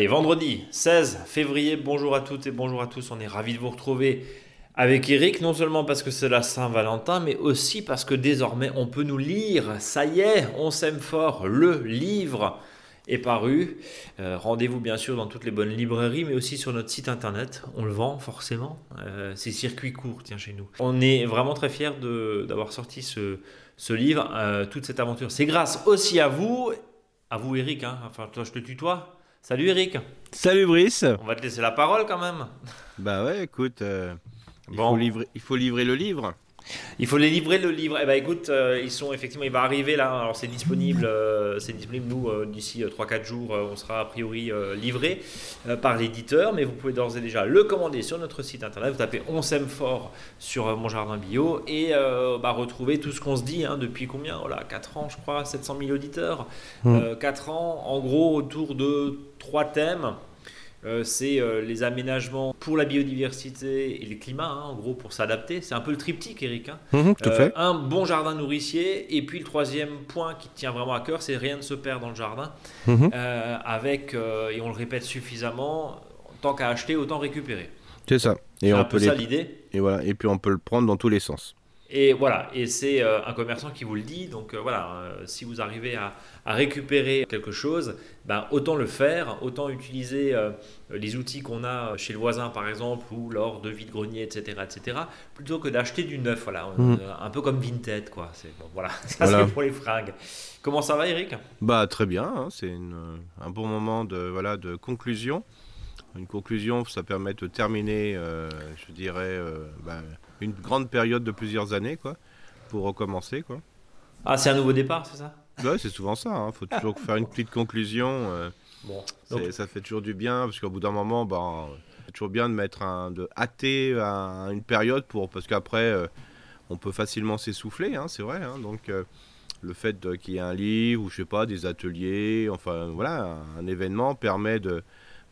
Allez, vendredi 16 février, bonjour à toutes et bonjour à tous. On est ravis de vous retrouver avec Eric, non seulement parce que c'est la Saint-Valentin, mais aussi parce que désormais on peut nous lire. Ça y est, on s'aime fort. Le livre est paru. Euh, rendez-vous bien sûr dans toutes les bonnes librairies, mais aussi sur notre site internet. On le vend forcément. Euh, c'est circuit court, tiens, chez nous. On est vraiment très fiers d'avoir sorti ce, ce livre, euh, toute cette aventure. C'est grâce aussi à vous, à vous Eric, hein. enfin toi je te tutoie. Salut Eric. Salut Brice. On va te laisser la parole quand même. Bah ouais, écoute, euh, il, faut livrer, il faut livrer le livre. Il faut les livrer le livre. Eh ben écoute, euh, ils sont effectivement, il va arriver là. Alors c'est disponible, euh, c'est disponible nous euh, d'ici 3-4 jours. on sera a priori livré par l'éditeur, mais vous pouvez d'ores et déjà le commander sur notre site internet. Vous tapez On s'aime fort sur Mon Jardin Bio et bah, retrouver tout ce qu'on se dit hein, depuis combien? Voilà, 4 ans, je crois, 700 000 auditeurs. 4 mmh. ans, en gros, autour de trois thèmes. Euh, c'est euh, les aménagements pour la biodiversité et le climat, hein, en gros, pour s'adapter. C'est un peu le triptyque, Eric. Hein. Mhm, euh, un bon jardin nourricier. Et puis le troisième point qui tient vraiment à cœur, c'est rien ne se perd dans le jardin. Mhm. avec, et on le répète suffisamment, tant qu'à acheter, autant récupérer. C'est ça. Et on un peu ça l'idée. Et voilà. Et puis on peut le prendre dans tous les sens. Et voilà, et c'est euh, un commerçant qui vous le dit. Donc euh, voilà, euh, si vous arrivez à, récupérer quelque chose, ben, autant le faire, autant utiliser les outils qu'on a chez le voisin par exemple, ou lors de vide-grenier, etc., etc., plutôt que d'acheter du neuf. Voilà, mm. un peu comme Vinted, quoi. C'est, voilà, ça c'est pour les fringues. Comment ça va, Eric? Bah très bien. Hein. c'est un bon moment de voilà de conclusion. Une conclusion, ça permet de terminer, je dirais. Ben, une grande période de plusieurs années, quoi, pour recommencer, quoi. Ah, c'est un nouveau départ, c'est ça? Ouais, c'est souvent ça. Il hein. faut toujours faire une petite conclusion. Euh, bon, Ça fait toujours du bien, parce qu'au bout d'un moment, ben, c'est toujours bien de mettre un, de hâter une période pour, parce qu'après, euh, on peut facilement s'essouffler, hein, c'est vrai. Hein. donc, euh, le fait qu'il y ait un livre ou je sais pas, des ateliers, enfin voilà, un, événement permet de,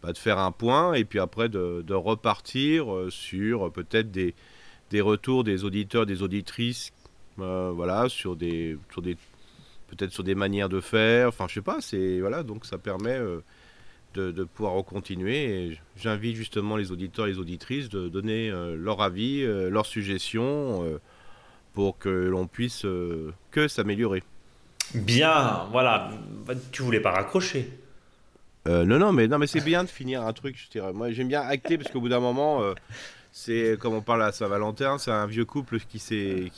bah, de faire un point et puis après de, repartir sur peut-être des des retours des auditeurs, des auditrices, euh, voilà, sur des, sur des, peut-être sur des manières de faire. Enfin, je sais pas. C'est voilà, donc ça permet euh, de, pouvoir continuer. J'invite justement les auditeurs et les auditrices de donner euh, leur avis, leurs suggestions, pour que l'on puisse que s'améliorer. Bien, voilà. Tu voulais pas raccrocher. Non, non, mais non, mais c'est bien de finir un truc. Je dirais. Moi, j'aime bien acter parce qu'au bout d'un moment, c'est comme on parle à Saint-Valentin, c'est un vieux couple qui s'est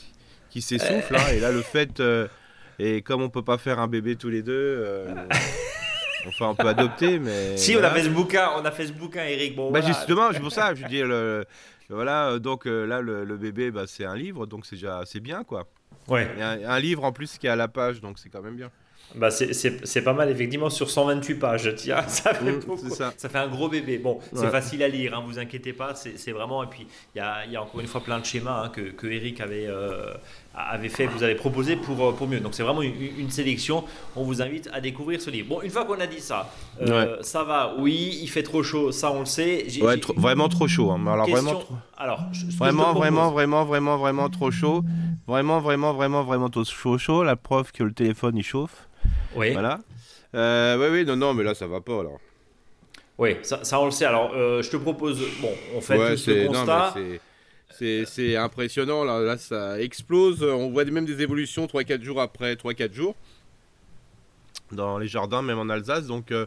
qui s'essouffle. Hein, et là, le fait euh, et comme on peut pas faire un bébé tous les deux. Euh, enfin, on peut adopter, mais. Si, on a fait ce bouquin, on a fait ce bouquin, Eric. Bon, bah justement, c'est pour ça. Je dis, le, voilà, donc euh, là, le, bébé, bah, c'est un livre, donc c'est déjà, c'est bien, quoi. Ouais. un, un, livre en plus qui est à la page, donc c'est quand même bien. Bah c'est pas mal, effectivement, sur 128 pages. Tiens, ça fait, mmh, ça. ça. fait un gros bébé. Bon, c'est facile à lire, hein, vous inquiétez pas. C'est vraiment. Et puis, il y a, y a, encore une fois plein de schémas hein, que, que, Eric avait, euh, avait fait, vous avez proposé pour, euh, pour mieux. Donc, c'est vraiment une, sélection. On vous invite à découvrir ce livre. Bon, une fois qu'on a dit ça, euh, ça va, oui, il fait trop chaud, ça on le sait. Ouais, vraiment trop chaud. Hein. Alors, vraiment, trop... Alors, vraiment, vraiment, vraiment, vraiment, vraiment trop chaud. Vraiment, vraiment, vraiment, vraiment trop chaud, chaud. La preuve que le téléphone il chauffe. Oui. Voilà. Euh, oui, oui, non, non, mais là, ça va pas, alors. Oui, ça, ça on le sait. Alors, euh, je te propose, bon, on fait ouais, ce constat. C'est impressionnant, là, là, ça explose. On voit même des évolutions 3-4 jours après 3-4 jours dans les jardins, même en Alsace. Donc euh,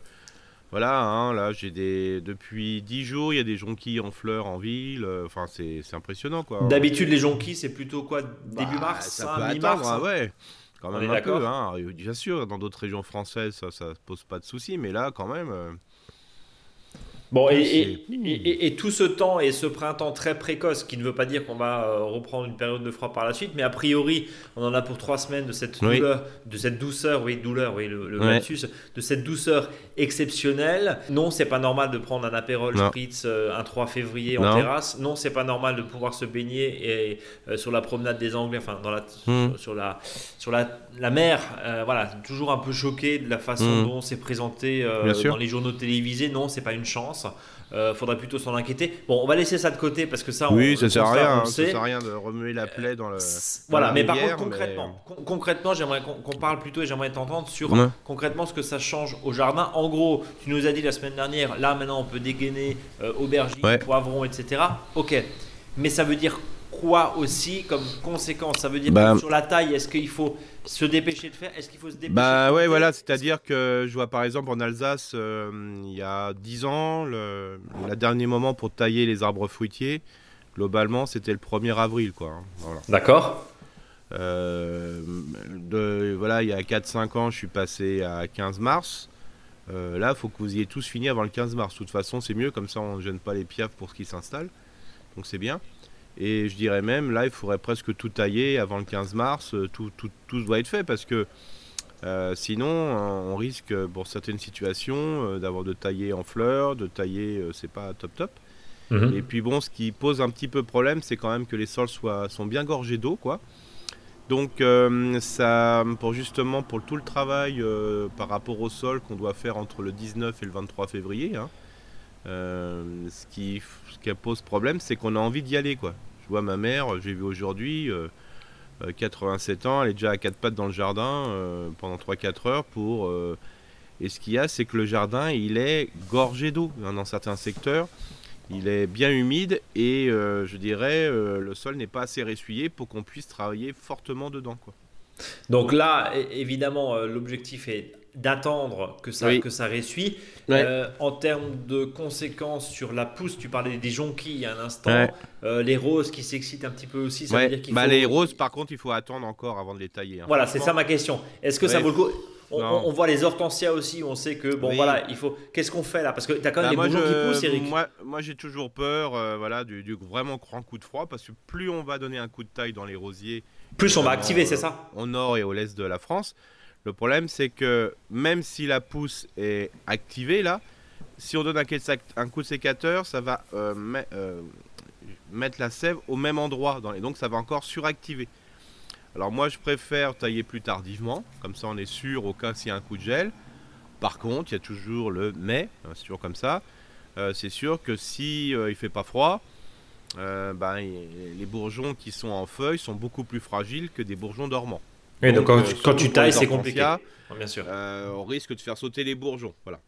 voilà, hein, là j'ai des depuis 10 jours, il y a des jonquilles en fleurs en ville. Enfin, c'est impressionnant quoi. D'habitude, les jonquilles, c'est plutôt quoi Début bah, mars, hein, mi-mars hein, ouais. Quand même un peu. Bien sûr, dans d'autres régions françaises, ça, ça pose pas de soucis, mais là, quand même. Euh, Bon, et, et, tout ce temps et ce printemps très précoce, qui ne veut pas dire qu'on va euh, reprendre une période de froid par la suite, mais a priori, on en a pour trois semaines de cette douleur, de cette douceur, oui, douleur, oui, le, le de cette douceur exceptionnelle. Non, c'est pas normal de prendre un apérol spritz euh, un 3 février en terrasse. Non, c'est pas normal de pouvoir se baigner et, euh, sur la promenade des Anglais, enfin, dans la, hmm. sur, la, sur la, la mer. voilà, toujours un peu choqué de la façon hmm. dont c'est présenté dans les journaux télévisés. Non, c'est pas une chance. Euh, faudrait plutôt s'en inquiéter. Bon, on va laisser ça de côté parce que ça, oui, ça sert à rien. Hein, ça sert à rien de remuer la plaie dans le. voilà, mais par contre concrètement, concrètement, j'aimerais qu'on parle plutôt et j'aimerais t'entendre sur concrètement ce que ça change au jardin. En gros, tu nous as dit la semaine dernière, là maintenant on peut dégainer euh, aubergines, poivrons, etc. Ok, mais ça veut dire quoi aussi comme conséquence Ça veut dire bah, sur la taille, est-ce qu'il faut se dépêcher de faire Est-ce qu'il faut se dépêcher Bah ouais, voilà, c'est-à-dire que je vois par exemple en Alsace, euh, il y a 10 ans, le, dernier moment pour tailler les arbres fruitiers, globalement, c'était le 1er avril, quoi. Hein, D'accord. Euh, de, voilà, il y a 4-5 ans, je suis passé à 15 mars. Euh, là, il faut que vous ayez tous fini avant le 15 mars. De toute façon, c'est mieux, comme ça on ne gêne pas les piafs pour ce qui s'installe. Donc c'est bien. Et je dirais même, là, il faudrait presque tout tailler avant le 15 mars. Euh, tout, tout, tout doit être fait parce que euh, sinon, on risque, pour certaines situations, euh, d'avoir de tailler en fleurs, de tailler, c'est pas top top. Mhm. Et puis bon, ce qui pose un petit peu problème, c'est quand même que les sols soient, sont bien gorgés d'eau, quoi. Donc ça, pour justement pour tout le travail par rapport au sol qu'on doit faire entre le 19 et le 23 février, hein, ce, qui, ce qui pose problème, c'est qu'on a envie d'y aller, quoi. Je vois ma mère, j'ai vu aujourd'hui, 87 ans, elle est déjà à quatre pattes dans le jardin pendant 3-4 heures pour. et ce qu'il y a, c'est que le jardin, il est gorgé d'eau hein, dans certains secteurs. Il est bien humide et je dirais le sol n'est pas assez ressuyé pour qu'on puisse travailler fortement dedans. Quoi. Donc là, évidemment, l'objectif est d'attendre que ça, que ça. Euh, en termes de conséquences sur la pousse, tu parlais des jonquilles à un instant, euh, les roses qui s'excitent un petit peu aussi. Ça veut dire bah, Les roses, par contre, il faut attendre encore avant de les tailler. Hein. Voilà, c'est ça ma question. Est-ce que ça vaut le coup? On, voit les hortensias aussi, on sait que bon voilà, il faut. Qu'est-ce qu'on fait là? Parce que tu as quand même bah, des bourgeons qui poussent, Eric. Moi, moi j'ai toujours peur, euh, voilà, du, vraiment grand coup de froid, parce que plus on va donner un coup de taille dans les rosiers, plus on va activer, c'est ça? Au nord et au l'est de la France, le problème, c'est que même si la pousse est activée là, si on donne un, coup de sécateur, ça va euh, euh, mettre la sève au même endroit. Donc ça va encore suractiver. Alors moi, je préfère tailler plus tardivement. Comme ça, on est sûr au cas s'il y a un coup de gel. Par contre, il y a toujours le mais, hein, c'est toujours comme ça. Euh, c'est sûr que si il fait pas froid, ben, les bourgeons qui sont en feuilles sont beaucoup plus fragiles que des bourgeons dormants donc, quand, tu, tailles, c'est compliqué. bien sûr. Euh, on risque de faire sauter les bourgeons. Voilà.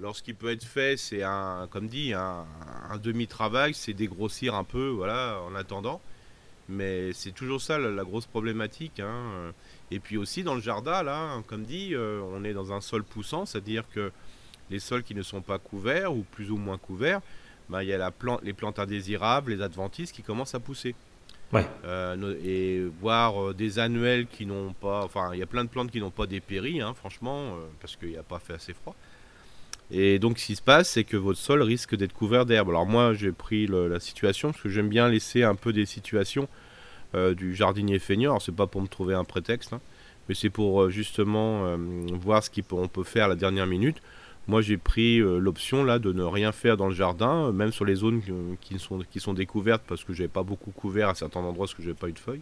Lorsqu'il peut être fait, c'est un, comme dit, un, demi-travail, c'est dégrossir un peu, voilà, en attendant. Mais c'est toujours ça la, grosse problématique. Hein. Et puis aussi dans le jardin, là, comme dit, euh, on est dans un sol poussant, c'est-à-dire que les sols qui ne sont pas couverts ou plus ou moins couverts, bah, il y a la plante, les plantes indésirables, les adventices qui commencent à pousser. Euh, et voir euh, des annuels qui n'ont pas. Enfin, il y a plein de plantes qui n'ont pas dépéri, hein, franchement, euh, parce qu'il n'y a pas fait assez froid. Et donc, ce qui se passe, c'est que votre sol risque d'être couvert d'herbe. Alors, moi, j'ai pris la situation parce que j'aime bien laisser un peu des situations du jardinier feignant. Alors, c'est pas pour me trouver un prétexte, hein, mais c'est pour justement voir ce qu'on peut faire à la dernière minute. Moi, j'ai pris euh, l'option là de ne rien faire dans le jardin, euh, même sur les zones qui, sont, découvertes parce que je n'avais pas beaucoup couvert à certains endroits parce que je n'avais pas eu de feuilles.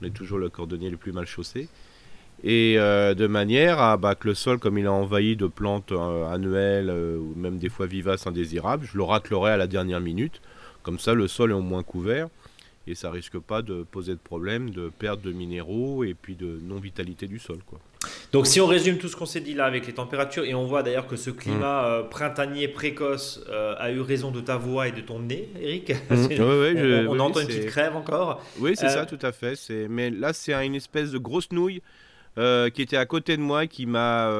On est toujours le cordonnier le plus mal chaussé. Et euh, de manière à bah, que le sol, comme il est envahi de plantes annuelles ou même des fois vivaces indésirables, je le raclerai à la dernière minute. Comme ça, le sol est au moins couvert et ça risque pas de poser de problème de perte de minéraux et puis de non-vitalité du sol. Quoi. Donc si on résume tout ce qu'on s'est dit là avec les températures, et on voit d'ailleurs que ce climat mm. euh, printanier précoce euh, a eu raison de ta voix et de ton nez, Eric. Mm. on, entend une petite crève encore. Oui, c'est ça, euh, tout à fait. Mais là, c'est une espèce de grosse nouille qui était à côté de moi, qui m'a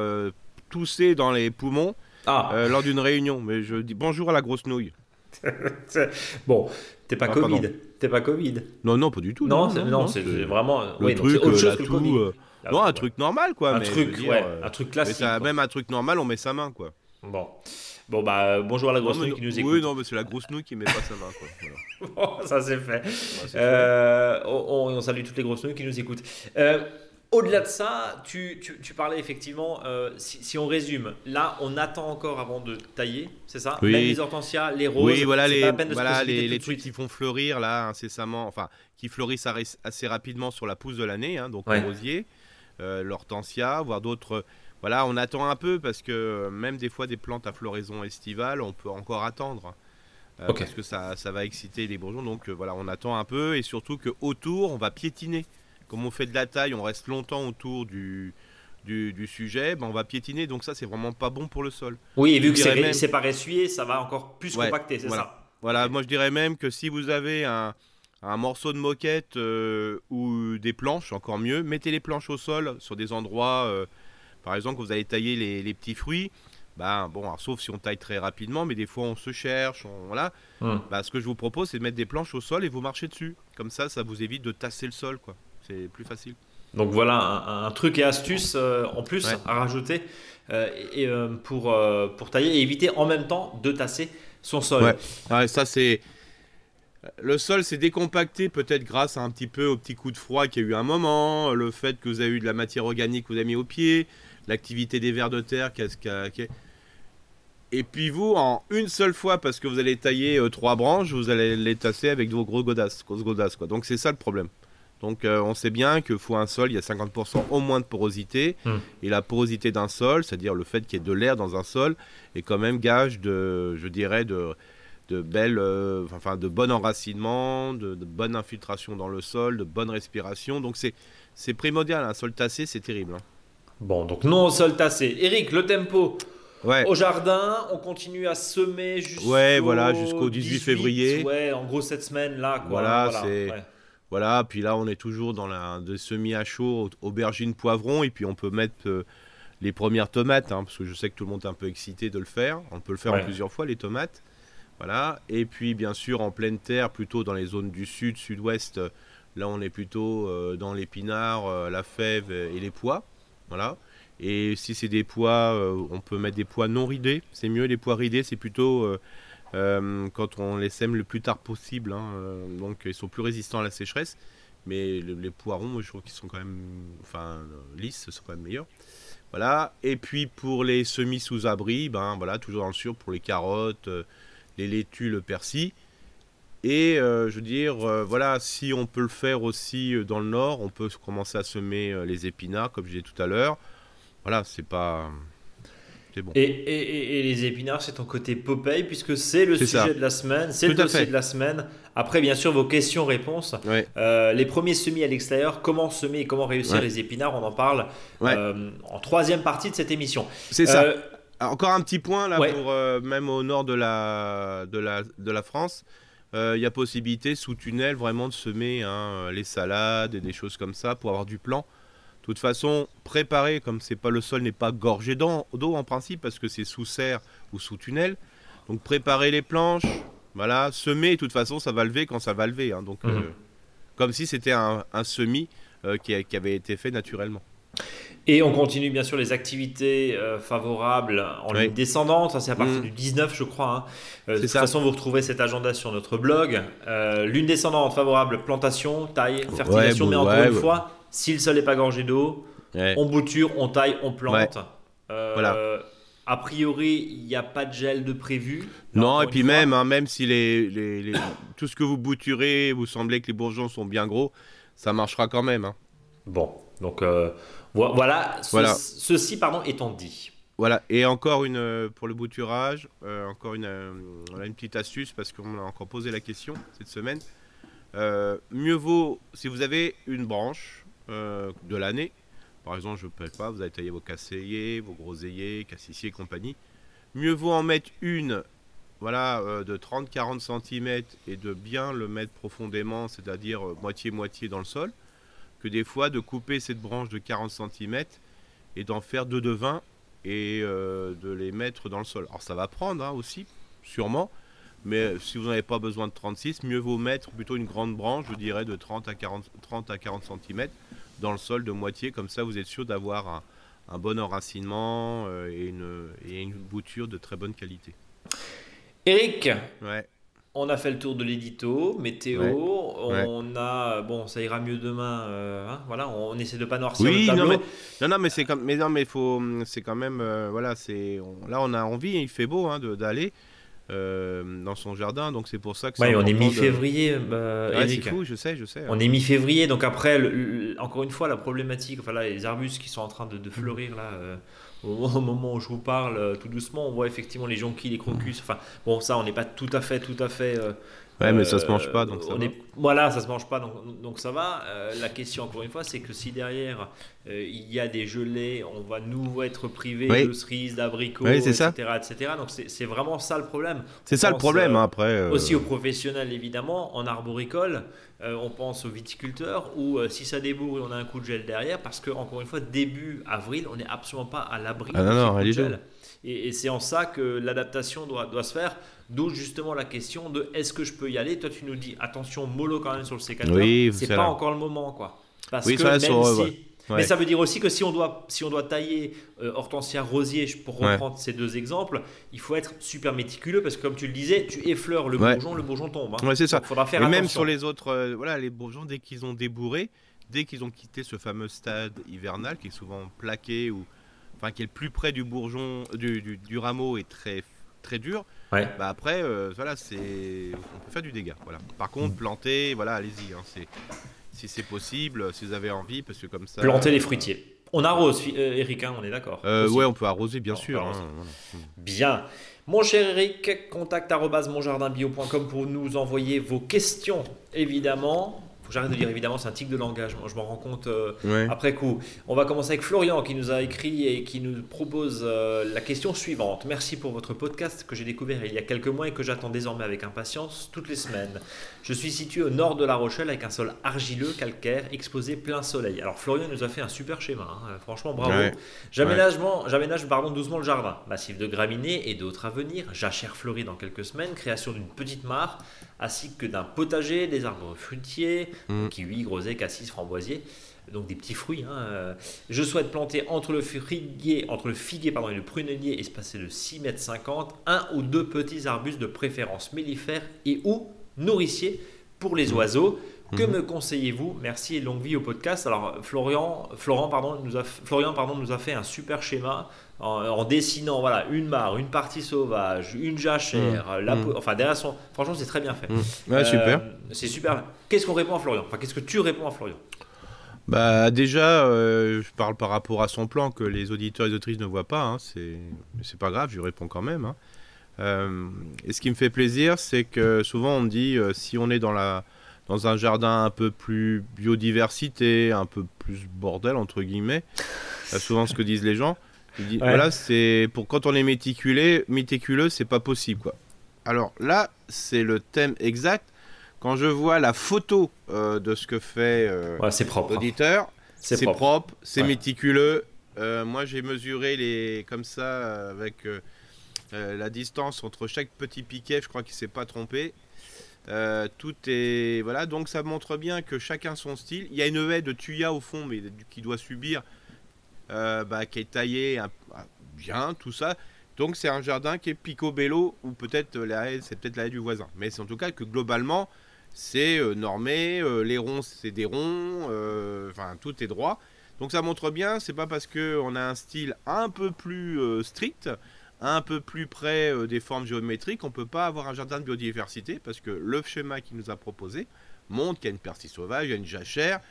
toussé dans les poumons ah. lors d'une réunion. Mais je dis bonjour à la grosse nouille. bon, t'es pas ah, Covid. T'es pas Covid. Non, non, pas du tout. Non, non, c'est vraiment. Le truc, autre chose que le Covid. Non, un truc normal, quoi. Un truc, ouais, euh, un truc classique. même un truc normal, on met sa main, quoi. Bon. Bon, bah, bonjour à la grosse nouille qui nous écoute. Oui, non, mais c'est la grosse nouille qui met pas sa main, quoi. bon, ça c'est fait. Euh, on, on, salue toutes les grosses nouilles qui nous écoutent. Euh, au-delà de ça, tu, tu, tu parlais effectivement, si, si, on résume, là, on attend encore avant de tailler, c'est ça? Oui. Même les hortensias, les roses. Oui, voilà les, voilà, les, les trucs qui font fleurir là incessamment, enfin, qui fleurissent assez rapidement sur la pousse de l'année, hein, donc ouais. rosier. Euh, l'hortensia, voire d'autres voilà, on attend un peu parce que même des fois des plantes à floraison estivale, on peut encore attendre. Euh, parce que ça, ça, va exciter les bourgeons. Donc euh, voilà, on attend un peu et surtout que autour, on va piétiner. Comme on fait de la taille, on reste longtemps autour du, du, sujet, ben on va piétiner. Donc ça, c'est vraiment pas bon pour le sol. Oui, et vu que c'est même... pas ressuyé, ça va encore plus compacter, c'est ça? Voilà, moi je dirais même que si vous avez un, un morceau de moquette euh, ou des planches, encore mieux, mettez les planches au sol sur des endroits, par exemple, quand vous allez tailler les, les petits fruits bah, bon, sauf si on taille très rapidement, mais des fois on se cherche, voilà. Hmm. Bah, ce que je vous propose, c'est de mettre des planches au sol et vous marchez dessus. Comme ça, ça vous évite de tasser le sol, quoi. C'est plus facile. Donc voilà un, truc et astuce euh, en plus à rajouter euh, et, euh, pour, pour tailler et éviter en même temps de tasser son sol. Ouais, ça c'est. Le sol s'est décompacté peut-être grâce à un petit peu au petit coup de froid qu'il y a eu un moment, le fait que vous avez eu de la matière organique que vous avez mis au pied, l'activité des vers de terre qui a, et puis vous, en une seule fois, parce que vous allez tailler euh, trois branches, vous allez les tasser avec vos gros godasses, grosses godasses. Quoi. Donc c'est ça le problème. Donc euh, on sait bien qu'il faut un sol, il y a 50% au moins de porosité. Hmm. Et la porosité d'un sol, c'est-à-dire le fait qu'il y ait de l'air dans un sol, est quand même gage de, je dirais, de, de belles, euh, enfin de bon enracinement, de, de, bonne infiltration dans le sol, de bonne respiration. Donc c'est, c'est primordial, un sol tassé, c'est terrible. Hein. Bon, donc non au sol tassé. Eric, le tempo au jardin, on continue à semer jusqu'au ouais, voilà, jusqu'au 18, février. Ouais, en gros cette semaine là. Voilà, c'est. Voilà, puis là on est toujours dans la de semis à chaud, aubergines, poivrons, et puis on peut mettre euh, les premières tomates, hein, parce que je sais que tout le monde est un peu excité de le faire. On peut le faire en plusieurs fois les tomates. Voilà, et puis bien sûr en pleine terre, plutôt dans les zones du sud, sud-ouest, là on est plutôt euh, dans l'épinard, euh, la fève et les pois. Voilà. Et si c'est des pois, euh, on peut mettre des pois non ridés. C'est mieux, les pois ridés, c'est plutôt euh, euh, quand on les sème le plus tard possible. Hein, donc ils sont plus résistants à la sécheresse. Mais les, poirons, je trouve qu'ils sont quand même. Enfin, lisses, sont quand même meilleurs. Voilà. Et puis pour les semis sous abri, ben voilà, toujours dans le sûr pour les carottes, les laitues, le persil. Et je veux dire, voilà, si on peut le faire aussi dans le nord, on peut commencer à semer les épinards, comme je disais tout à l'heure. Voilà, c'est pas. C'est bon. Et, les épinards, c'est ton côté Popeye, puisque c'est le sujet de la semaine, c'est le dossier de la semaine. Après, bien sûr, vos questions-réponses. Euh, les premiers semis à l'extérieur, comment semer et comment réussir les épinards, on en parle euh, en troisième partie de cette émission. C'est ça. Euh, encore un petit point là, pour, même au nord de la, de la, de la France. Il y a possibilité sous tunnel vraiment de semer hein, les salades et des choses comme ça pour avoir du plan toute façon, préparer, comme c'est pas le sol n'est pas gorgé d'eau en principe, parce que c'est sous serre ou sous tunnel. Donc préparer les planches, voilà, semer, de toute façon, ça va lever quand ça va lever. Hein. donc, mhm. euh, comme si c'était un, semis euh, qui, avait été fait naturellement. Et on continue bien sûr les activités euh, favorables en ligne descendante. Ça, c'est à partir mhm. du 19, je crois. Hein. de toute façon, vous retrouvez cet agenda sur notre blog. lune descendante favorable, plantation, taille, fertilisation, mais encore une fois, si le sol n'est pas gorgé d'eau, on bouture, on taille, on plante. Euh, voilà. A priori, il n'y a pas de gel de prévu. Non, et puis même, hein, même si les, tout ce que vous bouturez, vous semblez que les bourgeons sont bien gros, ça marchera quand même. Hein. Bon, donc euh, voilà, ceci pardon, étant dit. Voilà, et encore une euh, pour le bouturage, encore une, une petite astuce parce qu'on a encore posé la question cette semaine. mieux vaut, si vous avez une branche, euh, de l'année. Par exemple, je ne sais pas, vous avez taillé vos casseillers, vos groseilliers, cassissiers et compagnie. Mieux vaut en mettre une voilà, euh, de 30-40 cm et de bien le mettre profondément, c'est-à-dire euh, moitié-moitié dans le sol, que des fois de couper cette branche de 40 cm et d'en faire deux de 20 et de les mettre dans le sol. Alors ça va prendre hein, aussi, sûrement, mais si vous n'avez pas besoin de 36, mieux vaut mettre plutôt une grande branche, je dirais de 30 à 40, 30 à 40 cm, dans le sol de moitié. Comme ça, vous êtes sûr d'avoir un, bon enracinement euh, et, une, et une bouture de très bonne qualité. Eric Ouais. On a fait le tour de l'édito, météo, on a bon, ça ira mieux demain. Euh, hein, voilà, on essaie de pas noircir oui, le tableau. Non, mais, non, mais c'est mais non, mais faut, c'est quand même, euh, voilà, c'est, là on a envie, il fait beau hein, d'aller. dans son jardin. Donc c'est pour ça que. Ouais, on est mi-février. Bah, c'est fou, je sais, je sais. On est mi-février, donc après, encore une fois, la problématique, enfin là, les arbustes qui sont en train de, de fleurir là. au, moment où je vous parle, tout doucement, on voit effectivement les jonquilles, les crocus. Enfin, bon, ça, on n'est pas tout à fait, tout à fait Ouais, mais ça se mange pas, donc ça on va. Est, voilà, ça se mange pas, donc, donc ça va. Euh, la question, encore une fois, c'est que si derrière euh, il y a des gelées, on va nous être privé de cerises, d'abricots, etc., etc. Donc c'est vraiment ça le problème. C'est ça le problème, euh, après. Aussi aux professionnels, évidemment, en arboricole. on pense aux viticulteurs où si ça débourre, on a un coup de gel derrière parce que encore une fois début avril, on n'est absolument pas à l'abri ah, non, non, gel. Et, et c'est en ça que l'adaptation doit, doit se faire. D'où justement la question de est-ce que je peux y aller Toi, tu nous dis attention, mollo quand même sur le sécateur. Oui, c'est pas encore le moment, quoi. Parce que même si. Mais ça veut dire aussi que si on doit, si on doit tailler euh, hortensia rosier, pour reprendre ces deux exemples, il faut être super méticuleux parce que comme tu le disais, tu effleures le bourgeon, le bourgeon tombe. Hein. C'est ça. faudra faire Et même sur les autres, euh, voilà, les bourgeons, dès qu'ils ont débourré, dès qu'ils ont quitté ce fameux stade hivernal qui est souvent plaqué ou enfin qui est le plus près du bourgeon, du, du, du rameau et très très dur, bah après, euh, voilà, c'est, on peut faire du dégât. Voilà. Par contre, mm. planter, voilà, allez-y. Hein, c'est, si c'est possible, si vous avez envie, parce que comme ça. Planter les fruitiers. On arrose, euh, Eric, hein, on est d'accord. Euh, ouais, on peut arroser, bien sûr. Hein, bien. Mon cher Eric, contact monjardinbio.com pour nous envoyer vos questions, évidemment faut que j'arrête de dire évidemment, c'est un tic de langage. Je m'en rends compte euh, après coup. On va commencer avec Florian qui nous a écrit et qui nous propose euh, la question suivante. Merci pour votre podcast que j'ai découvert il y a quelques mois et que j'attends désormais avec impatience toutes les semaines. Je suis situé au nord de La Rochelle avec un sol argileux, calcaire, exposé plein soleil. Alors Florian nous a fait un super schéma. Hein. Franchement, bravo. J'aménage pardon, doucement le jardin. Massif de graminées et d'autres à venir. Jachère fleurie dans quelques semaines. Création d'une petite mare ainsi que d'un potager, des arbres fruitiers, mm. kiwi, groseilles, cassis, framboisiers, donc des petits fruits. Hein. Je souhaite planter entre le figuier, entre le figuier pardon, et le prunelier, espacé de 6 mètres 50, un ou deux petits arbustes de préférence mellifères et ou nourriciers pour les mm. oiseaux. Que mm. me conseillez-vous? Merci et longue vie au podcast. Alors Florian, Florent, pardon, nous a, Florian pardon, nous a fait un super schéma en, dessinant voilà une mare, une partie sauvage, une jachère, mmh. la, mmh. enfin derrière son, franchement c'est très bien fait. Mmh. Ouais, super. Euh, c'est super. Qu'est-ce qu'on répond à Florian? Enfin qu'est-ce que tu réponds à Florian? Bah déjà, euh, je parle par rapport à son plan que les auditeurs et les autrices ne voient pas. Hein, c'est c'est pas grave, je réponds quand même. Hein. Euh, et ce qui me fait plaisir, c'est que souvent on me dit si on est dans la dans un jardin un peu plus biodiversité, un peu plus bordel entre guillemets, souvent ce que disent les gens. Voilà, c'est pour quand on est méticulé, méticuleux, c'est pas possible quoi. Alors là, c'est le thème exact. Quand je vois la photo euh, de ce que fait euh, hein. l'auditeur, c'est propre, c'est méticuleux. Euh, moi, j'ai mesuré les comme ça avec la distance entre chaque petit piquet. Je crois qu'il s'est pas trompé. tout est voilà, donc ça montre bien que chacun son style. Il y a une haie de tuya au fond, mais qui doit subir euh, bah, qui est taillé bien, tout ça. Donc c'est un jardin qui est picobello ou peut-être c'est peut-être la du voisin. Mais c'est en tout cas que globalement c'est euh, normé, euh, les ronds c'est des ronds, enfin tout est droit. Donc ça montre bien, c'est pas parce qu'on a un style un peu plus strict, un peu plus près des formes géométriques, on peut pas avoir un jardin de biodiversité parce que le schéma qu'il nous a proposé montre qu'il y a une persil sauvage, il y a une jachère,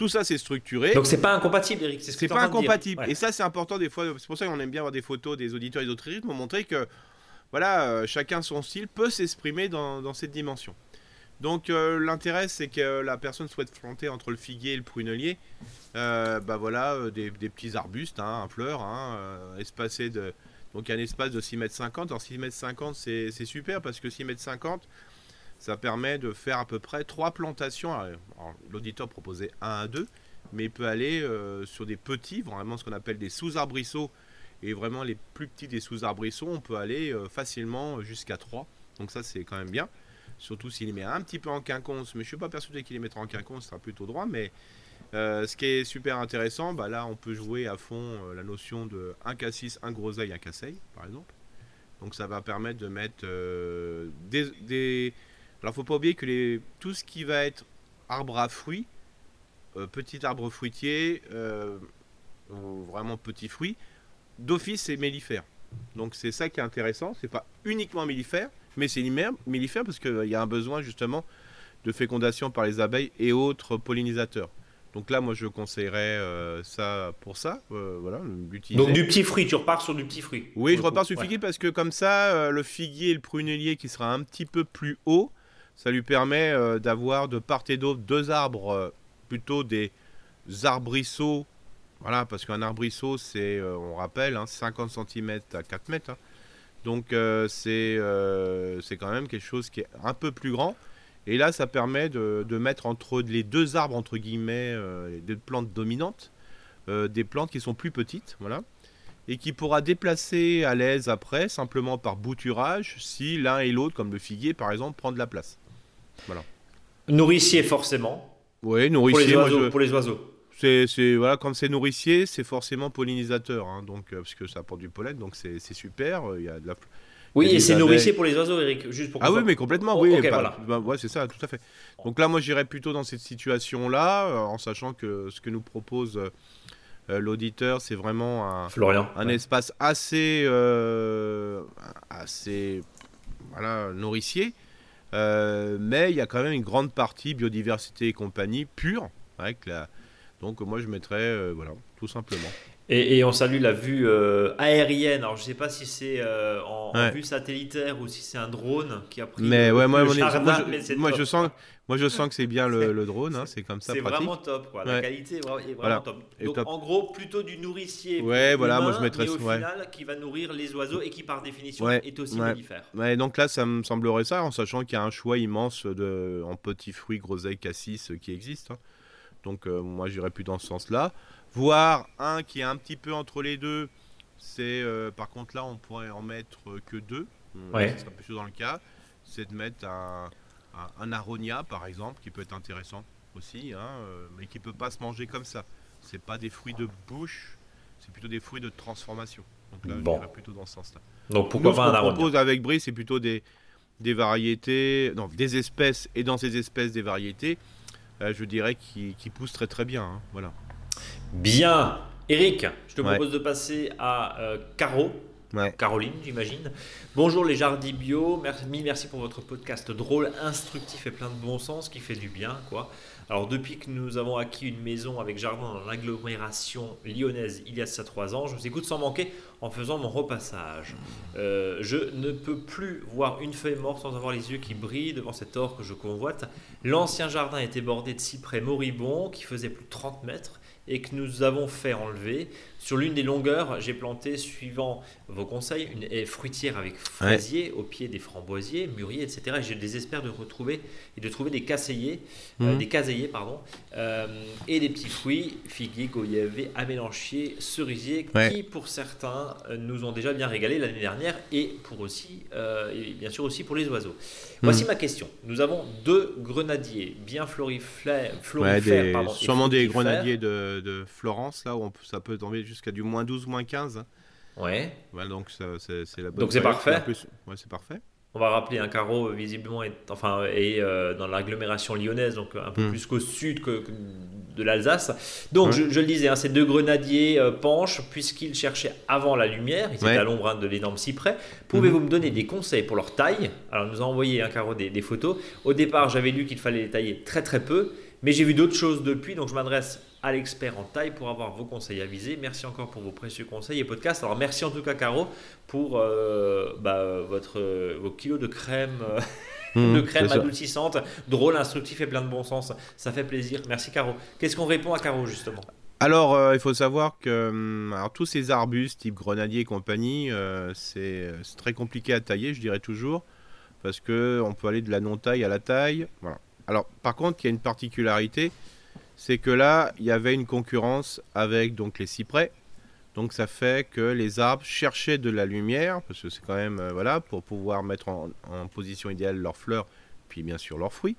tout ça, c'est structuré. Donc, c'est pas incompatible, Eric. C'est pas incompatible. Et ça, c'est important des fois. C'est pour ça qu'on aime bien avoir des photos des auditeurs et des autrices pour montrer que, voilà, euh, chacun son style peut s'exprimer dans, cette dimension. Donc, euh, l'intérêt, c'est que la personne souhaite planter entre le figuier et le prunelier, euh, bah voilà, des, petits arbustes, hein, un fleur, hein, espacé de. Donc, un espace de 6 mètres 50. Alors, 6 mètres 50, c'est super parce que 6 mètres 50, ça permet de faire à peu près trois plantations. L'auditeur proposait 1 à 2, mais il peut aller euh, sur des petits, vraiment ce qu'on appelle des sous-arbrisseaux, et vraiment les plus petits des sous-arbrisseaux, on peut aller euh, facilement jusqu'à 3. Donc ça c'est quand même bien. Surtout s'il les met un petit peu en quinconce, mais je ne suis pas persuadé qu'il les mettra en quinconce, ce sera plutôt droit. Mais euh, ce qui est super intéressant, bah là on peut jouer à fond la notion de un cassis, un groseille, un casseille, par exemple. Donc ça va permettre de mettre des alors, faut pas oublier que les, tout ce qui va être arbre à fruits, euh, petit arbre fruitier, euh, vraiment petit fruit, d'office c'est mellifère. Donc c'est ça qui est intéressant. C'est pas uniquement mellifère, mais c'est mellifère parce qu'il y a un besoin justement de fécondation par les abeilles et autres pollinisateurs. Donc là, moi, je conseillerais euh, ça pour ça. Euh, voilà, Donc du petit fruit, tu repars sur du petit fruit. Oui, je repars sur le figuier parce que comme ça, euh, le figuier et le prunelier qui sera un petit peu plus haut, ça lui permet d'avoir de part et d'autre deux arbres, plutôt des arbrisseaux. Voilà, parce qu'un arbrisseau, c'est, on rappelle, 50 hein, cm à 4 mètres. Hein. Donc c'est quand même quelque chose qui est un peu plus grand. Et là, ça permet de, mettre entre les deux arbres, entre guillemets, euh, deux plantes dominantes, euh, des plantes qui sont plus petites, voilà, et qui pourra déplacer à l'aise après, simplement par bouturage, si l'un et l'autre, comme le figuier par exemple, prend de la place. Voilà. Nourricier forcément. Oui, nourricier. Pour les oiseaux. C'est, voilà, quand c'est nourricier, c'est forcément pollinisateur, hein, donc, euh, parce que ça apporte du pollen, donc c'est, super. Il y a de la, oui, et c'est nourricier pour les oiseaux, Eric. Juste pour ah oui, mais complètement, oui. Bah, ouais, c'est ça, tout à fait. Donc là, moi, j'irais plutôt dans cette situation-là, euh, en sachant que ce que nous propose euh, l'auditeur, c'est vraiment un, Florian, un espace assez, euh, assez voilà, nourricier. Mais il y a quand même une grande partie biodiversité et compagnie pure. Avec la... Donc moi, je mettrais, voilà, tout simplement. Et, on salue la vue euh, aérienne. Alors, je ne sais pas si c'est euh, en, vue satellitaire ou si c'est un drone qui a pris mais, ouais, moi, moi, je, sens, moi, je sens que c'est bien le, drone. Hein, c'est comme ça. C'est vraiment top. Quoi. La qualité est vraiment, top. Donc, en gros, plutôt du nourricier. Ouais, voilà, moi, je mettrais au final, qui va nourrir les oiseaux et qui, par définition, est aussi mellifère. Ouais, donc là, ça me semblerait ça, en sachant qu'il y a un choix immense de, en petits fruits, groseilles, cassis qui existent. Hein. Donc, euh, moi, j'irais plus dans ce sens-là voire un qui est un petit peu entre les deux. C'est euh, par contre là, on pourrait en mettre que deux. Euh, ouais. Ce serait plutôt dans le cas. C'est de mettre un, un, aronia par exemple, qui peut être intéressant aussi, hein, euh, mais qui peut pas se manger comme ça. C'est pas des fruits de bouche, c'est plutôt des fruits de transformation. Donc là, bon. plutôt dans ce sens-là. Donc pourquoi pas un aronia propose avec Brie, c'est plutôt des, des variétés, non, des espèces, et dans ces espèces, des variétés, je dirais, qui, qui poussent très très bien. Hein, voilà. Bien. Eric, je te propose de passer à euh, Caro. Caroline, j'imagine. Bonjour les jardins bio. Merci, merci pour votre podcast drôle, instructif et plein de bon sens qui fait du bien, quoi. Alors, depuis que nous avons acquis une maison avec jardin dans l'agglomération lyonnaise il y a ça trois ans, je vous écoute sans manquer en faisant mon repassage. Euh, je ne peux plus voir une feuille morte sans avoir les yeux qui brillent devant cet or que je convoite. L'ancien jardin était bordé de cyprès moribonds qui faisaient plus de 30 mètres et que nous avons fait enlever. Sur l'une des longueurs, j'ai planté, suivant vos conseils, une haie fruitière avec fraisier au pied des framboisiers, mûriers, etc. Et je désespère de retrouver et de trouver des casseillers, euh, mhm. des caseillers, pardon, euh, et des petits fruits, figuiers, goyavés, amélanchiers, cerisiers, qui pour certains euh, nous ont déjà bien régalé l'année dernière et pour aussi, et bien sûr aussi pour les oiseaux. Voici mhm. ma question. Nous avent deux grenadiers bien florifères, florifères sûrement des grenadiers de, de, Florence, là où ça peut tomber jusqu'à du moins 12, moins 15. Ouais. donc c'est la bonne Donc c'est parfait. ouais, c'est parfait. On va rappeler un carreau visiblement est, enfin, est euh, dans l'agglomération lyonnaise, donc un peu hmm. plus qu'au sud que, de l'Alsace. Donc je, le disais, hein, ces deux grenadiers euh, penchent puisqu'ils cherchaient avant la lumière, ils étaient à l'ombre hein, de l'énorme cyprès. Pouvez-vous hmm. me donner des conseils pour leur taille? Alors nous a envoyé un carreau des, des photos. Au départ j'avais lu qu'il fallait les tailler très très peu, mais j'ai vu d'autres choses depuis, donc je m'adresse à l'expert en taille pour avoir vos conseils avisés. Merci encore pour vos précieux conseils et podcasts. Alors merci en tout cas Caro pour euh, bah, votre, vos kilos de crème. Euh, mmh, de crème adoucissante, drôle, instructif et plein de bon sens. Ça fait plaisir. Merci Caro. Qu'est-ce qu'on répond à Caro justement? Alors, euh, il faut savoir que hum, alors, tous ces arbustes type grenadier et compagnie, c'est très compliqué à tailler, je dirais toujours, parce que on peut aller de la non-taille à la taille. Voilà. Alors, par contre, il y a une particularité, c'est que là, il y avait une concurrence avec donc les cyprès. Donc ça fait que les arbres cherchaient de la lumière, parce que c'est quand même, euh, voilà, pour pouvoir mettre en, position idéale leurs fleurs, puis bien sûr leurs fruits.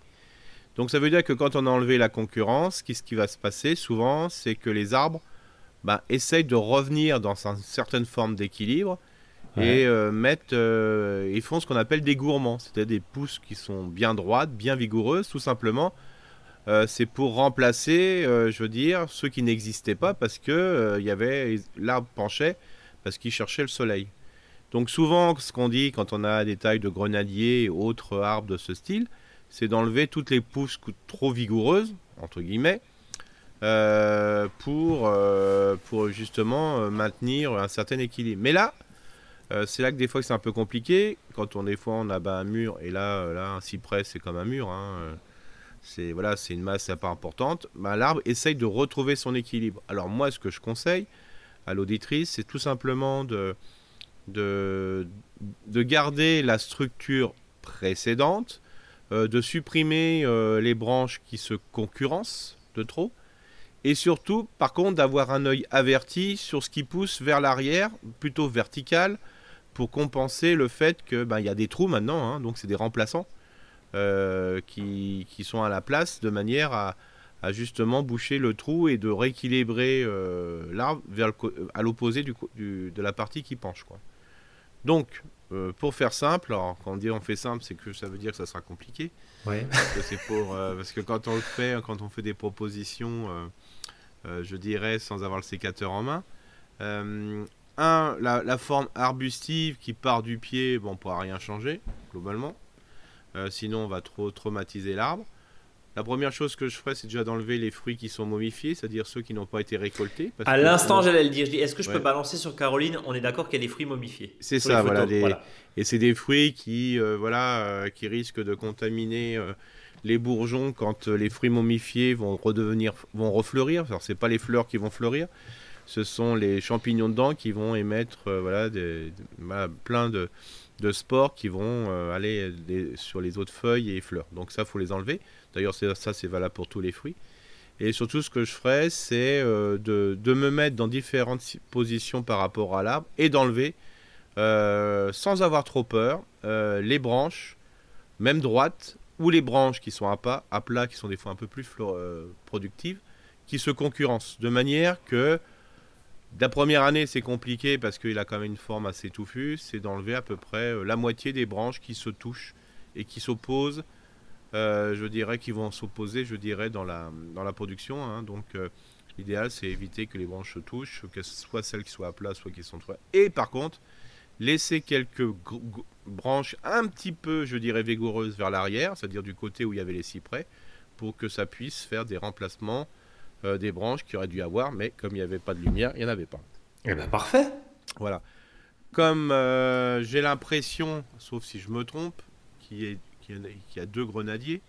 Donc ça veut dire que quand on a enlevé la concurrence, qu'est-ce qui va se passer souvent? C'est que les arbres bah, essayent de revenir dans une certaine forme d'équilibre et euh, mettent, euh, ils font ce qu'on appelle des gourmands, c'est-à-dire des pousses qui sont bien droites, bien vigoureuses, tout simplement, euh, c'est pour remplacer, euh, je veux dire, ceux qui n'existaient pas parce que euh, y avait l'arbre penchait parce qu'il cherchait le soleil. Donc souvent, ce qu'on dit quand on a des tailles de grenadier et autres arbres de ce style, c'est d'enlever toutes les pousses trop vigoureuses, entre guillemets, pour, pour justement maintenir un certain équilibre. Mais là, c'est là que des fois c'est un peu compliqué. Quand on des fois on abat un mur et là, là un cyprès c'est comme un mur. Hein, c'est voilà, c'est une masse pas importante. Bah, l'arbre essaye de retrouver son équilibre. Alors moi, ce que je conseille à l'auditrice, c'est tout simplement de, de, de garder la structure précédente, de supprimer les branches qui se concurrencent de trop, et surtout, par contre, d'avoir un œil averti sur ce qui pousse vers l'arrière, plutôt vertical, pour compenser le fait que ben, y a des trous maintenant, hein, donc c'est des remplaçants euh, qui, qui, sont à la place de manière à, à, justement boucher le trou et de rééquilibrer euh, l'arbre vers à l'opposé du, de la partie qui penche. Quoi. Donc, euh, pour faire simple, alors quand on dit on fait simple, c'est que ça veut dire que ça sera compliqué. Ouais. Parce, que parce quand on le fait, quand on fait des propositions euh, je dirais, sans avoir le sécateur en main. Euh, un, la, forme arbustive qui part du pied, bon, on ne pourra rien changer, globalement. Euh, sinon, on va trop traumatiser l'arbre. La première chose que je ferais, c'est déjà d'enlever les fruits qui sont momifiés, c'est-à-dire ceux qui n'ont pas été récoltés. à l'instant, j'allais le dire. Je dis, est-ce que je peux balancer sur Caroline On est d'accord qu'il y a des fruits momifiés. C'est ça, voilà, Et c'est des fruits qui, voilà, qui risquent de contaminer les bourgeons, quand euh, les fruits momifiés vont redevenir, vont refleurir, alors c'est pas les fleurs qui vont fleurir, ce sont les champignons dedans qui vont émettre euh, voilà, des, plein de, de, spores qui vont euh, aller sur les autres feuilles et fleurs. Donc ça, faut les enlever. D'ailleurs, ça, c'est valable pour tous les fruits. Et surtout, ce que je ferai, c'est de, de, me mettre dans différentes positions par rapport à l'arbre et d'enlever, sans avoir trop peur, les branches, même droites, ou les branches qui sont à, pas, à plat, qui sont des fois un peu plus euh, productives, qui se concurrencent. De manière que la première année, c'est compliqué parce qu'il a quand même une forme assez touffue, c'est d'enlever à peu près euh, la moitié des branches qui se touchent et qui s'opposent, euh, je dirais, qui vont s'opposer, je dirais, dans la, production. Hein. Donc, l'idéal, c'est éviter que les branches se touchent, que ce soit celles qui soient à plat, soit qui sont trop. Et par contre, laisser quelques branches un petit peu, je dirais, vigoureuses vers l'arrière, c'est-à-dire du côté où il y avait les cyprès, pour que ça puisse faire des remplacements euh, des branches qu'il aurait dû avoir, mais comme il n'y avait pas de lumière, il n'y en avait pas. Eh bien, parfait. Voilà. Comme euh, j'ai l'impression, sauf si je me trompe, qu'il y, y, a deux grenadiers.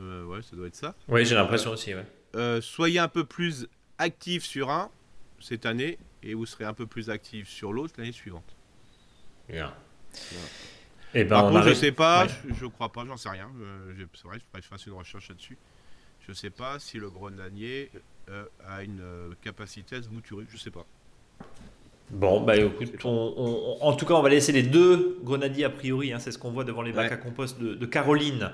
Euh, ouais, ça doit être ça. Oui, j'ai l'impression aussi, ouais. soyez un peu plus actif sur un cette année et vous serez un peu plus actif sur l'autre l'année suivante. Bien. Et eh ben, Par contre, je sais pas, je, ne crois pas, j'en sais rien. C'est vrai, je fasse une recherche là-dessus. Je sais pas si le grenadier euh, a une euh, capacité à se bouturer, je sais pas. Bon, bah écoute, en tout cas, on va laisser les deux grenadiers a priori. Hein, c'est ce qu'on voit devant les bacs à compost de, Caroline,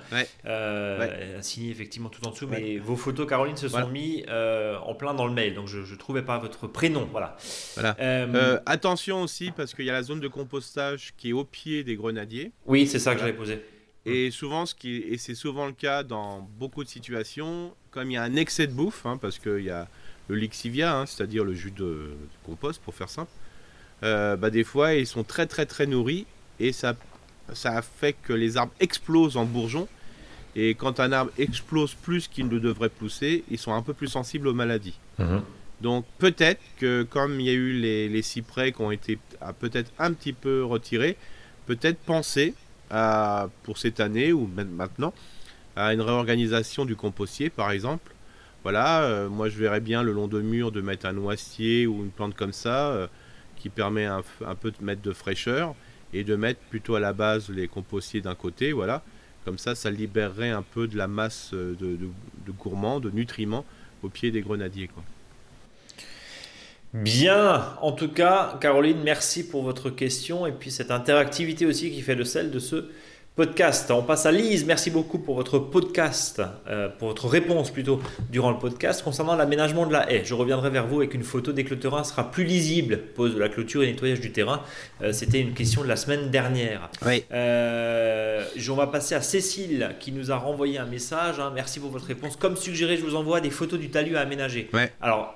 euh, signé effectivement tout en dessous. Mais vos photos, Caroline, se sont mis euh, en plein dans le mail, donc je ne trouvais pas votre prénom. Voilà. voilà. Euh, attention aussi, parce qu'il y a la zone de compostage qui est au pied des grenadiers. Oui, c'est ça que j'avais posé. Et souvent, ce qui et c'est souvent le cas dans beaucoup de situations, comme il y a un excès de bouffe, hein, parce qu'il y a le lixivia, hein, c'est-à-dire le jus de compost, pour faire simple euh, bah, des fois ils sont très très très nourris et ça, ça fait que les arbres explosent en bourgeons. Et quand un arbre explose plus qu'il ne devrait pousser, ils sont un peu plus sensibles aux maladies. Mhm. Donc peut-être que comme il y a eu les, cyprès qui ont été peut-être un petit peu retirés, peut-être penser à, pour cette année ou même maintenant à une réorganisation du compostier par exemple. Voilà, euh, moi je verrais bien le long de mur de mettre un noisetier ou une plante comme ça. Euh, qui permet un, peu de mettre de fraîcheur et de mettre plutôt à la base les compostiers d'un côté, voilà. Comme ça, ça libérerait un peu de la masse de, gourmands, de nutriments au pied des grenadiers. Bien, en tout cas, Caroline, merci pour votre question et puis cette interactivité aussi qui fait le sel de ce podcast. On passe à Lise. Merci beaucoup pour votre podcast, euh, pour votre réponse plutôt durant le podcast concernant l'aménagement de la haie. Je reviendrai vers vous avec une photo dès que le terrain sera plus lisible. Pose de la clôture et nettoyage du terrain. Euh, c'était une question de la semaine dernière. Oui. Euh, on va passer à Cécile qui nous a renvoyé un message. Hein. Merci pour votre réponse. Comme suggéré, je vous envoie des photos du talus à aménager. Ouais. Alors,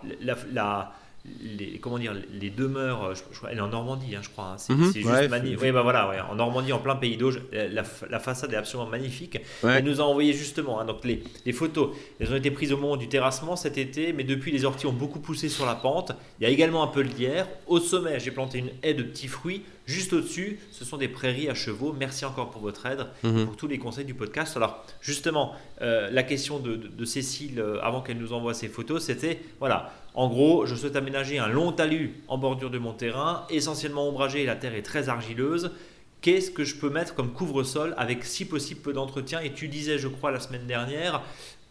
la les, comment dire, les demeures, je, elle est en Normandie, hein, je crois. Hein. c'est mhm. juste magnifique. Oui, bah voilà, en Normandie, en plein pays d'Auge, la, façade est absolument magnifique. Elle nous a envoyé justement, hein, donc les, les, photos, elles ont été prises au moment du terrassement cet été, mais depuis les orties ont beaucoup poussé sur la pente. Il y a également un peu de lierre. Au sommet, j'ai planté une haie de petits fruits. Juste au-dessus, ce sont des prairies à chevaux. Merci encore pour votre aide, mhm. pour tous les conseils du podcast. Alors, justement, euh, la question de, de Cécile, euh, avant qu'elle nous envoie ses photos, c'était voilà, en gros, je souhaite aménager un long talus en bordure de mon terrain, essentiellement ombragé et la terre est très argileuse. Qu'est-ce que je peux mettre comme couvre-sol avec si possible peu d'entretien? Et tu disais, je crois, la semaine dernière,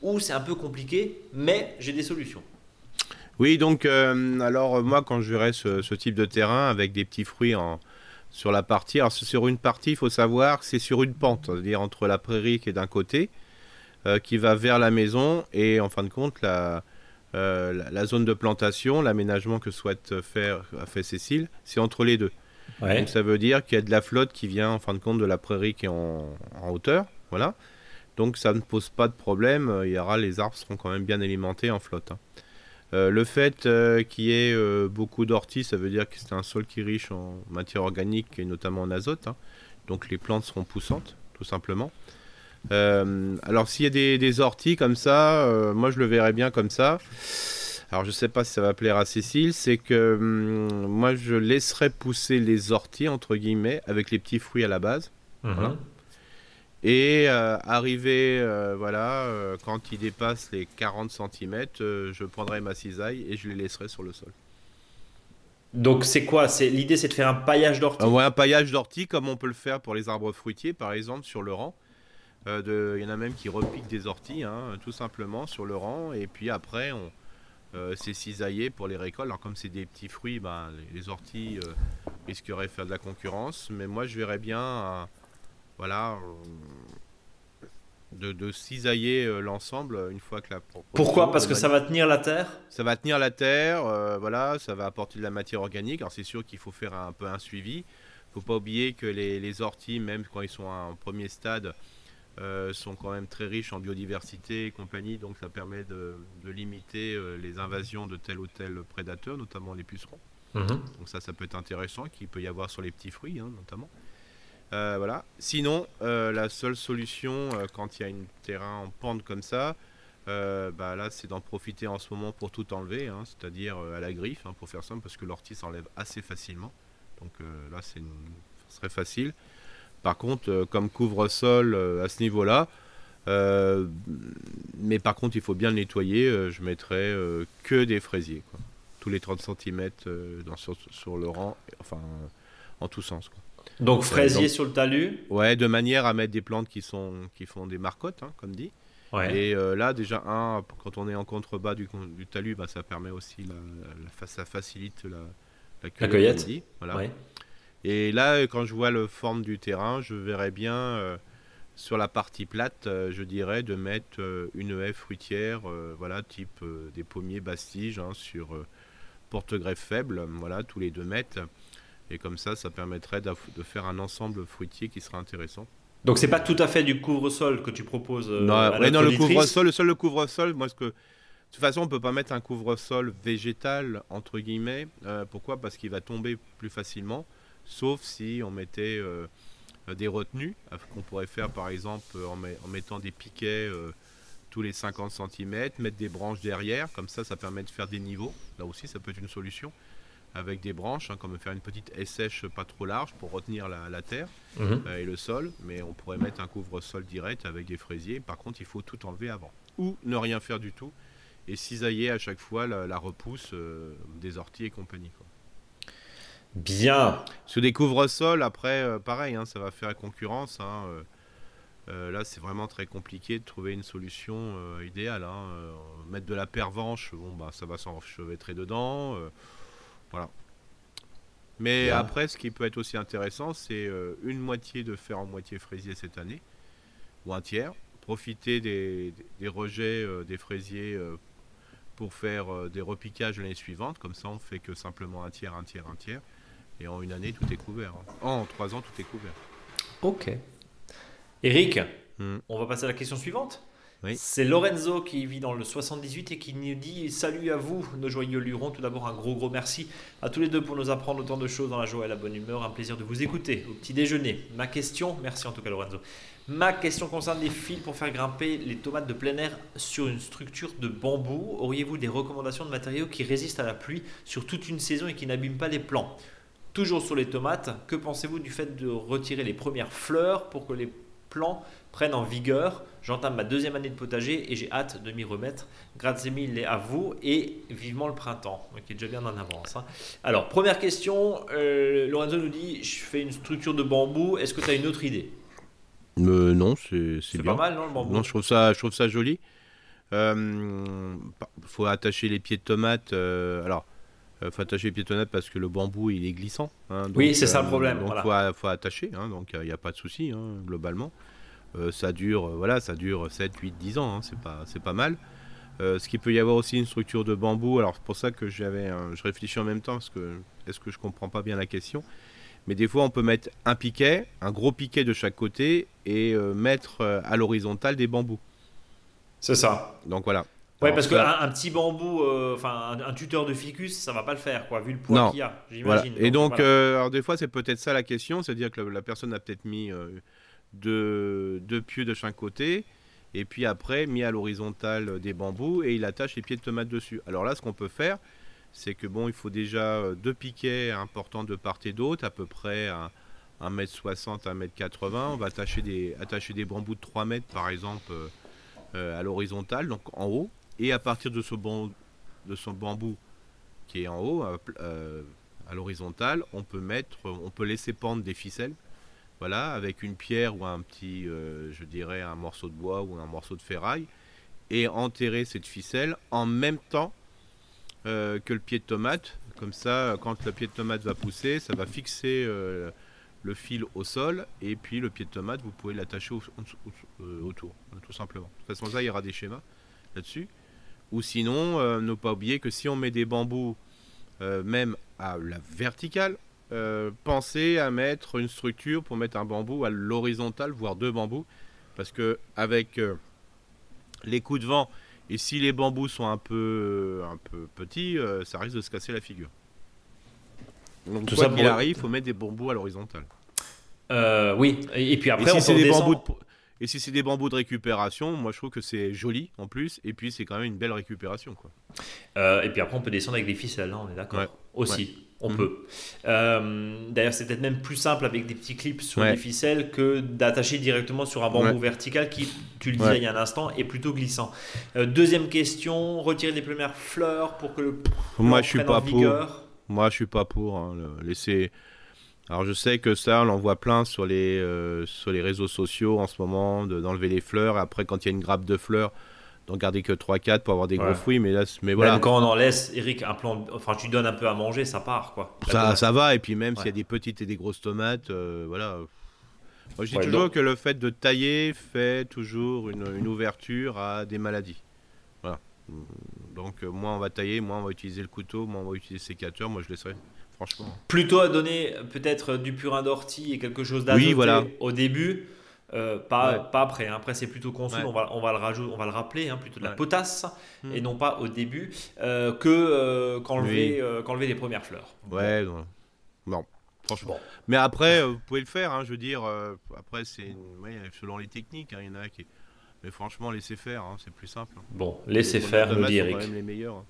où c'est un peu compliqué, mais j'ai des solutions. Oui, donc, euh, alors moi, quand je verrai ce, type de terrain avec des petits fruits en, sur la partie, alors sur une partie, il faut savoir que c'est sur une pente, c'est-à-dire entre la prairie qui est d'un côté, euh, qui va vers la maison, et en fin de compte, la, euh, la, zone de plantation, l'aménagement que souhaite faire a fait Cécile, c'est entre les deux. Donc ça veut dire qu'il y a de la flotte qui vient en fin de compte de la prairie qui est en, hauteur, voilà. Donc ça ne pose pas de problème. Il y aura les arbres seront quand même bien alimentés en flotte. Hein. Euh, le fait euh, qu'il y ait beaucoup d'orties, ça veut dire que c'est un sol qui est riche en matière organique et notamment en azote. Hein. Donc les plantes seront poussantes, tout simplement. Euh, alors s'il y a des, orties comme ça, euh, moi je le verrais bien comme ça. Alors je sais pas si ça va plaire à Cécile, c'est que hum, moi je laisserais pousser les orties entre guillemets avec les petits fruits à la base. Mhm. Et euh, arriver, voilà, quand ils dépassent les 40 cm, je prendrai ma cisaille et je les laisserai sur le sol. Donc c'est quoi? C'est l'idée, c'est de faire un paillage d'orties? ouais, un paillage d'orties comme on peut le faire pour les arbres fruitiers, par exemple, sur le rang. Euh, il y en a même qui repiquent des orties, hein, tout simplement, sur le rang. Et puis après, on, euh, c'est cisaillé pour les récoltes. Alors comme c'est des petits fruits, ben, les, orties euh, risqueraient de faire de la concurrence. Mais moi, je verrais bien, voilà, de, cisailler l'ensemble une fois que la. Pourquoi? Parce que ça va tenir la terre? Ça va tenir la terre, voilà, ça va apporter de la matière organique. Alors c'est sûr qu'il faut faire un, peu un suivi. Faut pas oublier que les, les orties, même quand ils sont en premier stade, euh, sont quand même très riches en biodiversité et compagnie, donc ça permet de, limiter euh, les invasions de tel ou tel prédateur, notamment les pucerons. Mhm. Donc ça, ça peut être intéressant, qu'il peut y avoir sur les petits fruits, hein, notamment. Euh, voilà. Sinon, la seule solution quand il y a un terrain en pente comme ça, bah là, c'est d'en profiter en ce moment pour tout enlever, hein, c'est-à-dire à la griffe, hein, pour faire simple, parce que l'ortie s'enlève assez facilement. Donc là, c'est ce serait facile. Par contre, euh, comme couvre-sol euh, à ce niveau-là, euh, mais par contre, il faut bien le nettoyer. je mettrai que des fraisiers, tous les 30 cm sur, le rang, enfin en tous sens. Donc fraisier sur le talus Ouais, de manière à mettre des plantes qui, sont, qui font des marcottes, hein, comme dit. Et là, déjà, un, quand on est en contrebas du, du talus, bah, ça permet aussi, la, ça facilite la, la, cueillette. Voilà. Et là, quand je vois le forme du terrain, je verrais bien euh, sur la partie plate, euh, je dirais, de mettre euh, une haie fruitière, voilà, type des pommiers bastiges hein, sur porte-greffe faible, voilà, tous les deux mètres. Et comme ça, ça permettrait de faire un ensemble fruitier qui sera intéressant. Donc c'est pas tout à fait du couvre-sol que tu proposes. non, non le couvre-sol, le seul le couvre-sol, moi ce que de toute façon, on peut pas mettre un couvre-sol végétal entre guillemets. pourquoi? Parce qu'il va tomber plus facilement sauf si on mettait euh, des retenues, qu'on pourrait faire par exemple en, mettant des piquets euh, tous les 50 cm, mettre des branches derrière, comme ça ça permet de faire des niveaux, là aussi ça peut être une solution, avec des branches, hein, comme faire une petite haie sèche pas trop large pour retenir la, terre euh, et le sol, mais on pourrait mettre un couvre-sol direct avec des fraisiers, par contre il faut tout enlever avant, ou ne rien faire du tout, et cisailler à chaque fois la, repousse des orties et compagnie. Bien. Sur des couvre-sols, après, euh, pareil, hein, ça va faire concurrence. Hein, euh, euh, là, c'est vraiment très compliqué de trouver une solution idéale. Hein, mettre de la pervenche, bon, bah, ça va s'enchevêtrer dedans. voilà. Mais après, ce qui peut être aussi intéressant, c'est une moitié de faire en moitié fraisier cette année, ou un tiers. Profiter des, des rejets des fraisiers pour faire des repiquages l'année suivante. Comme ça, on fait que simplement un tiers, un tiers, un tiers. Et en une année, tout est couvert. Hein. En trois ans, tout est couvert. Ok. Eric, hmm. on va passer à la question suivante. C'est Lorenzo qui vit dans le 78 et qui nous dit Salut à vous, nos joyeux lurons. Tout d'abord, un gros, gros merci à tous les deux pour nous apprendre autant de choses dans la joie et la bonne humeur. Un plaisir de vous écouter au petit déjeuner. Ma question, merci en tout cas, Lorenzo. Ma question concerne les fils pour faire grimper les tomates de plein air sur une structure de bambou. Auriez-vous des recommandations de matériaux qui résistent à la pluie sur toute une saison et qui n'abîment pas les plants? Toujours sur les tomates, que pensez-vous du fait de retirer les premières fleurs pour que les plants prennent en vigueur? J'entame ma deuxième année de potager et j'ai hâte de m'y remettre. Grazie mille à vous et vivement le printemps, qui est déjà bien en avance. Hein. Alors, première question, euh, Lorenzo nous dit, je fais une structure de bambou, est-ce que tu as une autre idée? Euh, Non, c'est bien. pas mal, non, le bambou? Non, je trouve ça, je trouve ça joli. Il euh, faut attacher les pieds de tomates. alors, faut attacher tomates parce que le bambou, il est glissant. Hein, oui, c'est ça le problème. Donc, il faut, faut, attacher, hein, donc il n'y a pas de souci, globalement. Euh, ça dure, euh, voilà, ça dure 7, 8, 10 ans, hein, c'est pas, c'est pas mal. Euh, ce qui peut y avoir aussi une structure de bambou. Alors c'est pour ça que j'avais, je réfléchis en même temps parce que est-ce que je comprends pas bien la question. Mais des fois on peut mettre un piquet, un gros piquet de chaque côté et mettre à l'horizontale des bambous. C'est ça. Donc voilà. Ouais, parce qu'un un petit bambou, enfin un, tuteur de ficus, ça va pas le faire, quoi, vu le poids qu'il y a, j'imagine. Et donc, alors des fois, c'est peut-être ça la question, c'est-à-dire que la, personne a peut-être mis de deux pieux de chaque côté, et puis après mis à l'horizontale des bambous, et il attache les pieds de tomate dessus. Alors là, ce qu'on peut faire, c'est que bon, il faut déjà euh, deux piquets importants de part et d'autre, à peu près 1m60, 1m80. On va attacher des, attacher des bambous de 3 mètres, par exemple, euh, euh, à l'horizontale, donc en haut. Et à partir de ce, bambou qui est en haut, à l'horizontale, on peut mettre, on peut laisser pendre des ficelles voilà, avec une pierre ou un petit, euh, je dirais, un morceau de bois ou un morceau de ferraille, et enterrer cette ficelle en même temps euh, que le pied de tomate. Comme ça, quand le pied de tomate va pousser, ça va fixer euh, le fil au sol, et puis le pied de tomate, vous pouvez l'attacher autour, tout simplement. De toute façon, ça, il y aura des schémas là-dessus. Ou sinon, ne pas oublier que si on met des bambous, même à la verticale, euh, penser à mettre une structure pour mettre un bambou à l'horizontale, voire deux bambous, parce que avec euh, les coups de vent et si les bambous sont un peu, un peu petits, euh, ça risque de se casser la figure. Donc Tout quoi qu'il arrive, il faut mettre des bambous à l'horizontale. oui, et puis après, et si c'est des bambous Et si c'est des bambous de récupération, moi je trouve que c'est joli en plus, et puis c'est quand même une belle récupération. Quoi. et puis après, on peut descendre avec des ficelles, hein, on est d'accord Aussi. On mhm. peut. Euh, d'ailleurs, c'est peut-être même plus simple avec des petits clips sur des ficelles que d'attacher directement sur un bambou vertical qui, tu le disais il y a un instant, est plutôt glissant. Euh, deuxième question retirer les premières fleurs pour que le. Moi, je suis pas pour. Moi, je suis pas pour. Hein, laisser. Alors, je sais que ça, on en voit plein sur les, euh, sur les réseaux sociaux en ce moment, d'enlever les fleurs. Après, quand il y a une grappe de fleurs d'en garder que 3-4 pour avoir des gros fruits. Mais là, mais voilà. Même quand on en laisse, Eric, un plan, enfin, tu donnes un peu à manger, ça part. quoi. Ça, ça va, et puis même s'il y a des petites et des grosses tomates, euh, voilà. Moi, je dis toujours que le fait de tailler fait toujours une, une, ouverture à des maladies. Voilà. Donc, euh, moins on va tailler, moins on va utiliser le couteau, moins on va utiliser le sécateur. Moi, je laisserai. Franchement. Plutôt à donner peut-être du purin d'ortie et quelque chose d'azoté oui, voilà. au début, euh, pas, pas après, hein. après c'est plutôt conçu, on, va, on, va le rajouter, on va le rappeler, hein, plutôt de la potasse, hmm. et non pas au début, euh, que euh, qu'enlever oui. les premières fleurs. Ouais, non, franchement. Mais après, vous pouvez le faire, hein, je veux dire, après c'est selon les techniques, il y en a qui... Mais franchement, laissez faire, c'est plus simple. Bon, laissez faire, nous dit Eric. les meilleurs.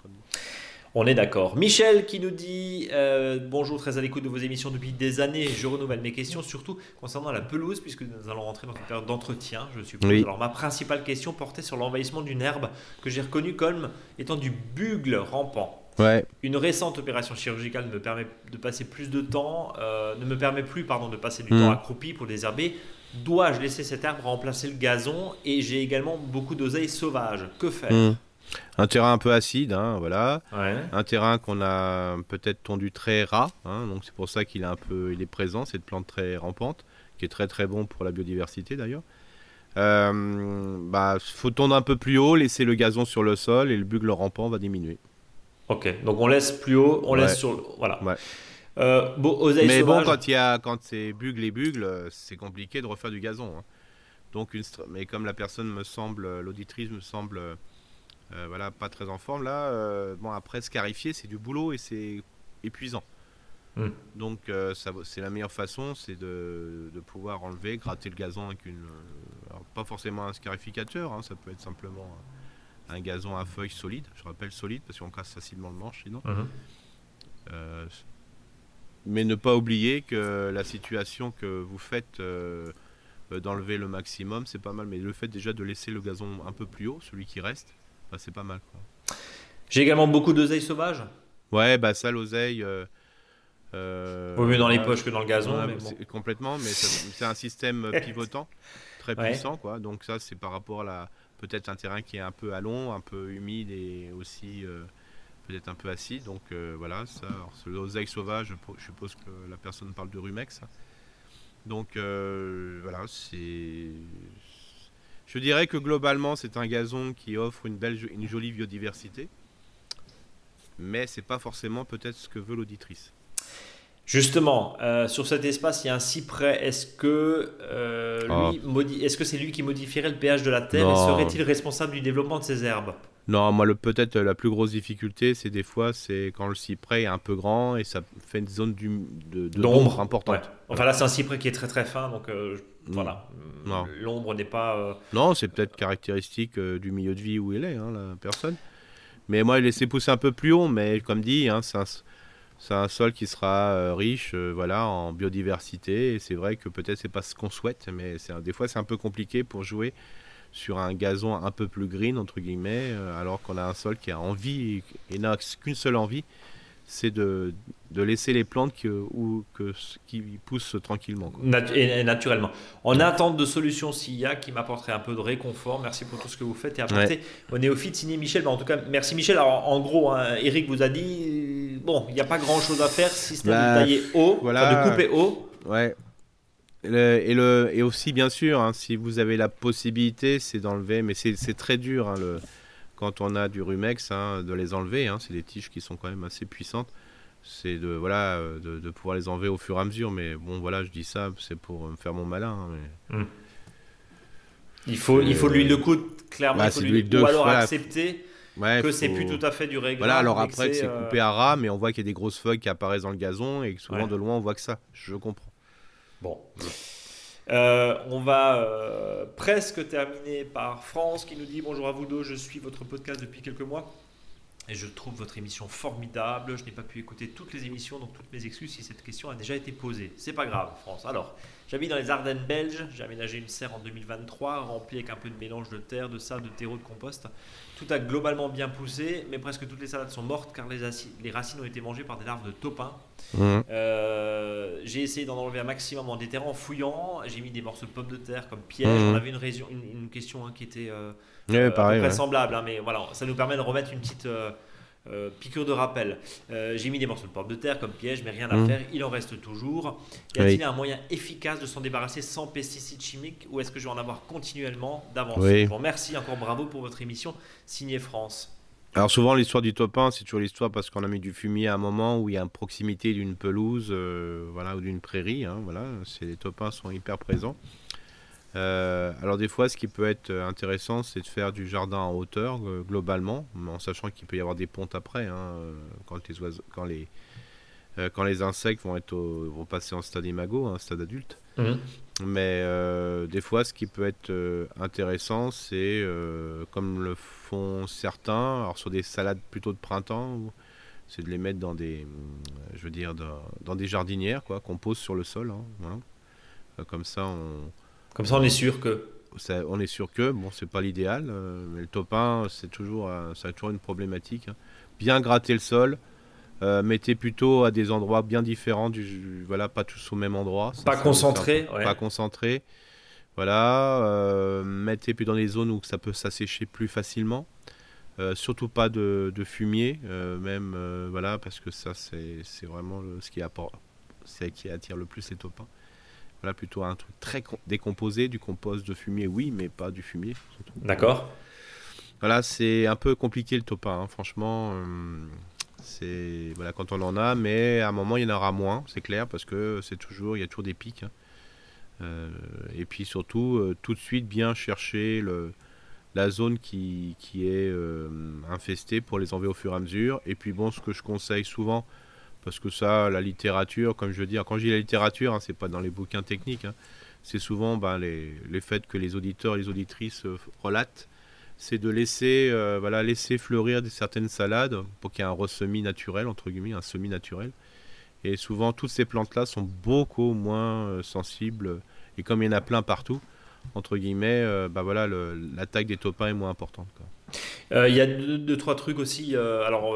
On est d'accord. Michel qui nous dit euh, Bonjour, très à l'écoute de vos émissions depuis des années. Je renouvelle mes questions, surtout concernant la pelouse, puisque nous allons rentrer dans une période d'entretien, je suppose. Alors, ma principale question portait sur l'envahissement d'une herbe que j'ai reconnue comme étant du bugle rampant. Ouais. Une récente opération chirurgicale me permet de passer plus de temps, euh, ne me permet plus pardon, de passer du hmm. temps accroupi pour désherber. Dois-je laisser cette herbe remplacer le gazon? Et j'ai également beaucoup d'oseilles sauvages. Que faire? Hmm. Un terrain un peu acide, hein, voilà. Un terrain qu'on a peut-être tondu très ras, hein, donc c'est pour ça qu'il est un peu, il est présent cette plante très rampante, qui est très très bon pour la biodiversité d'ailleurs. Euh, bah, faut tondre un peu plus haut, laisser le gazon sur le sol et le bugle rampant va diminuer. Ok, donc on laisse plus haut, on laisse sur, voilà. Euh, bon, Mais bon, quand il y a, quand c'est bugle et bugle, c'est compliqué de refaire du gazon. Hein. Donc une, mais comme la personne me semble, l'auditrice me semble, voilà, pas très en forme là. bon après scarifier, c'est du boulot et c'est épuisant. Hmm. Donc c'est la meilleure façon, c'est de, pouvoir enlever, gratter le gazon avec une, pas forcément un scarificateur, hein, ça peut être simplement un gazon à feuilles solide. Je rappelle solide parce qu'on casse facilement le manche sinon. Mhm. Euh, mais ne pas oublier que la situation que vous faites euh, d'enlever le maximum, c'est pas mal. Mais le fait déjà de laisser le gazon un peu plus haut, celui qui reste, bah, c'est pas mal. J'ai également beaucoup d'oseille sauvage. Ouais, bah ça, l'oseille. Euh, Vaut mieux dans les poches que dans le gazon. Complètement, mais c'est un système pivotant très puissant, quoi. Donc ça, c'est par rapport à la peut-être un terrain qui est un peu à long, un peu humide et aussi euh, peut-être un peu acide. Donc euh, voilà, ça, l'oseille sauvage, je suppose que la personne parle de rumex. Donc euh, voilà, c'est. Je dirais que globalement, c'est un gazon qui offre une belle, une jolie biodiversité, mais c'est pas forcément peut-être ce que veut l'auditrice. Justement, euh, sur cet espace, il y a un cyprès. Est-ce que, euh, ah. est-ce que c'est lui qui modifierait le pH de la terre et serait-il responsable du développement de ces herbes? Non, moi, peut-être la plus grosse difficulté, c'est des fois, c'est quand le cyprès est un peu grand et ça fait une zone d'ombre importante. Enfin là, c'est un cyprès qui est très très fin, donc euh. Voilà. L'ombre n'est pas. Non, c'est peut-être caractéristique du milieu de vie où il est, hein, la personne. Mais moi, il laissé pousser un peu plus haut, mais comme dit, hein, c'est un c'est un sol qui sera euh, riche euh, voilà, en biodiversité. Et c'est vrai que peut-être c'est pas ce qu'on souhaite, mais des fois c'est un peu compliqué pour jouer sur un gazon un peu plus green, entre guillemets, euh, alors qu'on a un sol qui a envie et n'a qu'une seule envie, c'est de, de, laisser les plantes ou, que, qui poussent tranquillement. et, naturellement. En attente de solutions SIA qui m'apporterait un peu de réconfort, merci pour tout ce que vous faites et apportez au néophyte signé Michel. Mais en tout cas, merci Michel. Alors, en gros, hein, Eric vous a dit bon, il n'y a pas grand chose à faire si ce n'est de bah, tailler haut, de couper haut. Ouais. et, le, et aussi, bien sûr, hein, si vous avez la possibilité, c'est d'enlever, mais c'est très dur. Hein, le, quand on a du rumex, hein, de les enlever. Hein, c'est des tiges qui sont quand même assez puissantes. C'est de, voilà, euh, de, pouvoir les enlever au fur et à mesure. Mais bon, voilà, je dis ça, c'est pour me faire mon malin. Hein, hmm. Il faut, il faut de l'huile de coude, clairement. Bah, de, ou alors accepter que c'est plus tout à fait du réglage. Voilà, alors après, c'est euh, coupé à ras, mais on voit qu'il y a des grosses feuilles qui apparaissent dans le gazon et souvent de loin, on voit que ça. Je comprends. Bon. Euh, on va euh, presque terminer par France qui nous dit bonjour à vous deux, je suis votre podcast depuis quelques mois et je trouve votre émission formidable. Je n'ai pas pu écouter toutes les émissions, donc toutes mes excuses si cette question a déjà été posée. C'est pas grave, France. Alors, j'habite dans les Ardennes belges. J'ai aménagé une serre en 2023, remplie avec un peu de mélange de terre, de sable, de terreau, de compost. Tout a globalement bien poussé, mais presque toutes les salades sont mortes car les, les racines ont été mangées par des larves de topin. Mmh. Euh, j'ai essayé d'en enlever un maximum en déterrant, en fouillant. J'ai mis des morceaux de pommes de terre comme piège. Mmh. On avait une, une, question hein, qui était euh, euh semblable, hein, mais voilà, ça nous permet de remettre une petite euh, piqûre de rappel. Euh, j'ai mis des morceaux de porte de terre comme piège, mais rien à mmh. faire. Il en reste toujours. Y a-t-il un moyen efficace de s'en débarrasser sans pesticides chimiques ou est-ce que je vais en avoir continuellement d'avance Merci encore bravo pour votre émission. Signé France. Alors souvent l'histoire du topin, c'est toujours l'histoire parce qu'on a mis du fumier à un moment où il y a une proximité d'une pelouse, euh, voilà, ou d'une prairie. Hein, voilà, les topins sont hyper présents. Euh, alors des fois, ce qui peut être intéressant, c'est de faire du jardin en hauteur euh, globalement, en sachant qu'il peut y avoir des pontes après, hein, euh, quand, les oiseaux, quand, les, quand les insectes vont, être vont passer en stade imago, un stade adulte. Mhm. Mais des fois, ce qui peut être intéressant, c'est comme le font certains, alors sur des salades plutôt de printemps, c'est de les mettre dans des, je veux dire, dans, des jardinières, quoi, qu'on pose sur le sol. Hein, comme ça, on comme ça, on est sûr que. on est sûr que, bon, c'est pas l'idéal, euh, mais le topin, c'est toujours, euh, ça a toujours une problématique. Hein. Bien gratter le sol, euh, mettez plutôt à des endroits bien différents, du, voilà, pas tous au même endroit. pas concentré. Pas concentré. Voilà, mettez plus dans des zones où ça peut s'assécher plus facilement. surtout pas de, fumier, même, voilà, parce que ça, c'est vraiment ce qui, apporte, qui attire le plus les topins plutôt un truc très décomposé, du compost de fumier, oui, mais pas du fumier. D'accord. Voilà, c'est un peu compliqué le topin, hein. franchement. Euh, c'est voilà quand on en a, mais à un moment il y en aura moins, c'est clair, parce que c'est toujours, il y a toujours des pics. Hein. et puis surtout, tout de suite bien chercher le, la zone qui, qui est infestée pour les enlever au fur et à mesure. Et puis bon, ce que je conseille souvent, parce que ça, la littérature, comme je veux dire, quand je dis la littérature, hein, c'est pas dans les bouquins techniques, hein, c'est souvent ben, les, faits que les auditeurs et les auditrices relatent c'est de laisser, euh, voilà, laisser fleurir certaines salades pour qu'il y ait un ressemis naturel, entre guillemets, un semi naturel. Et souvent, toutes ces plantes-là sont beaucoup moins euh, sensibles. Et comme il y en a plein partout, entre guillemets, euh, bah voilà, l'attaque des topins est moins importante. Euh, il y a deux, trois trucs aussi. Euh, alors,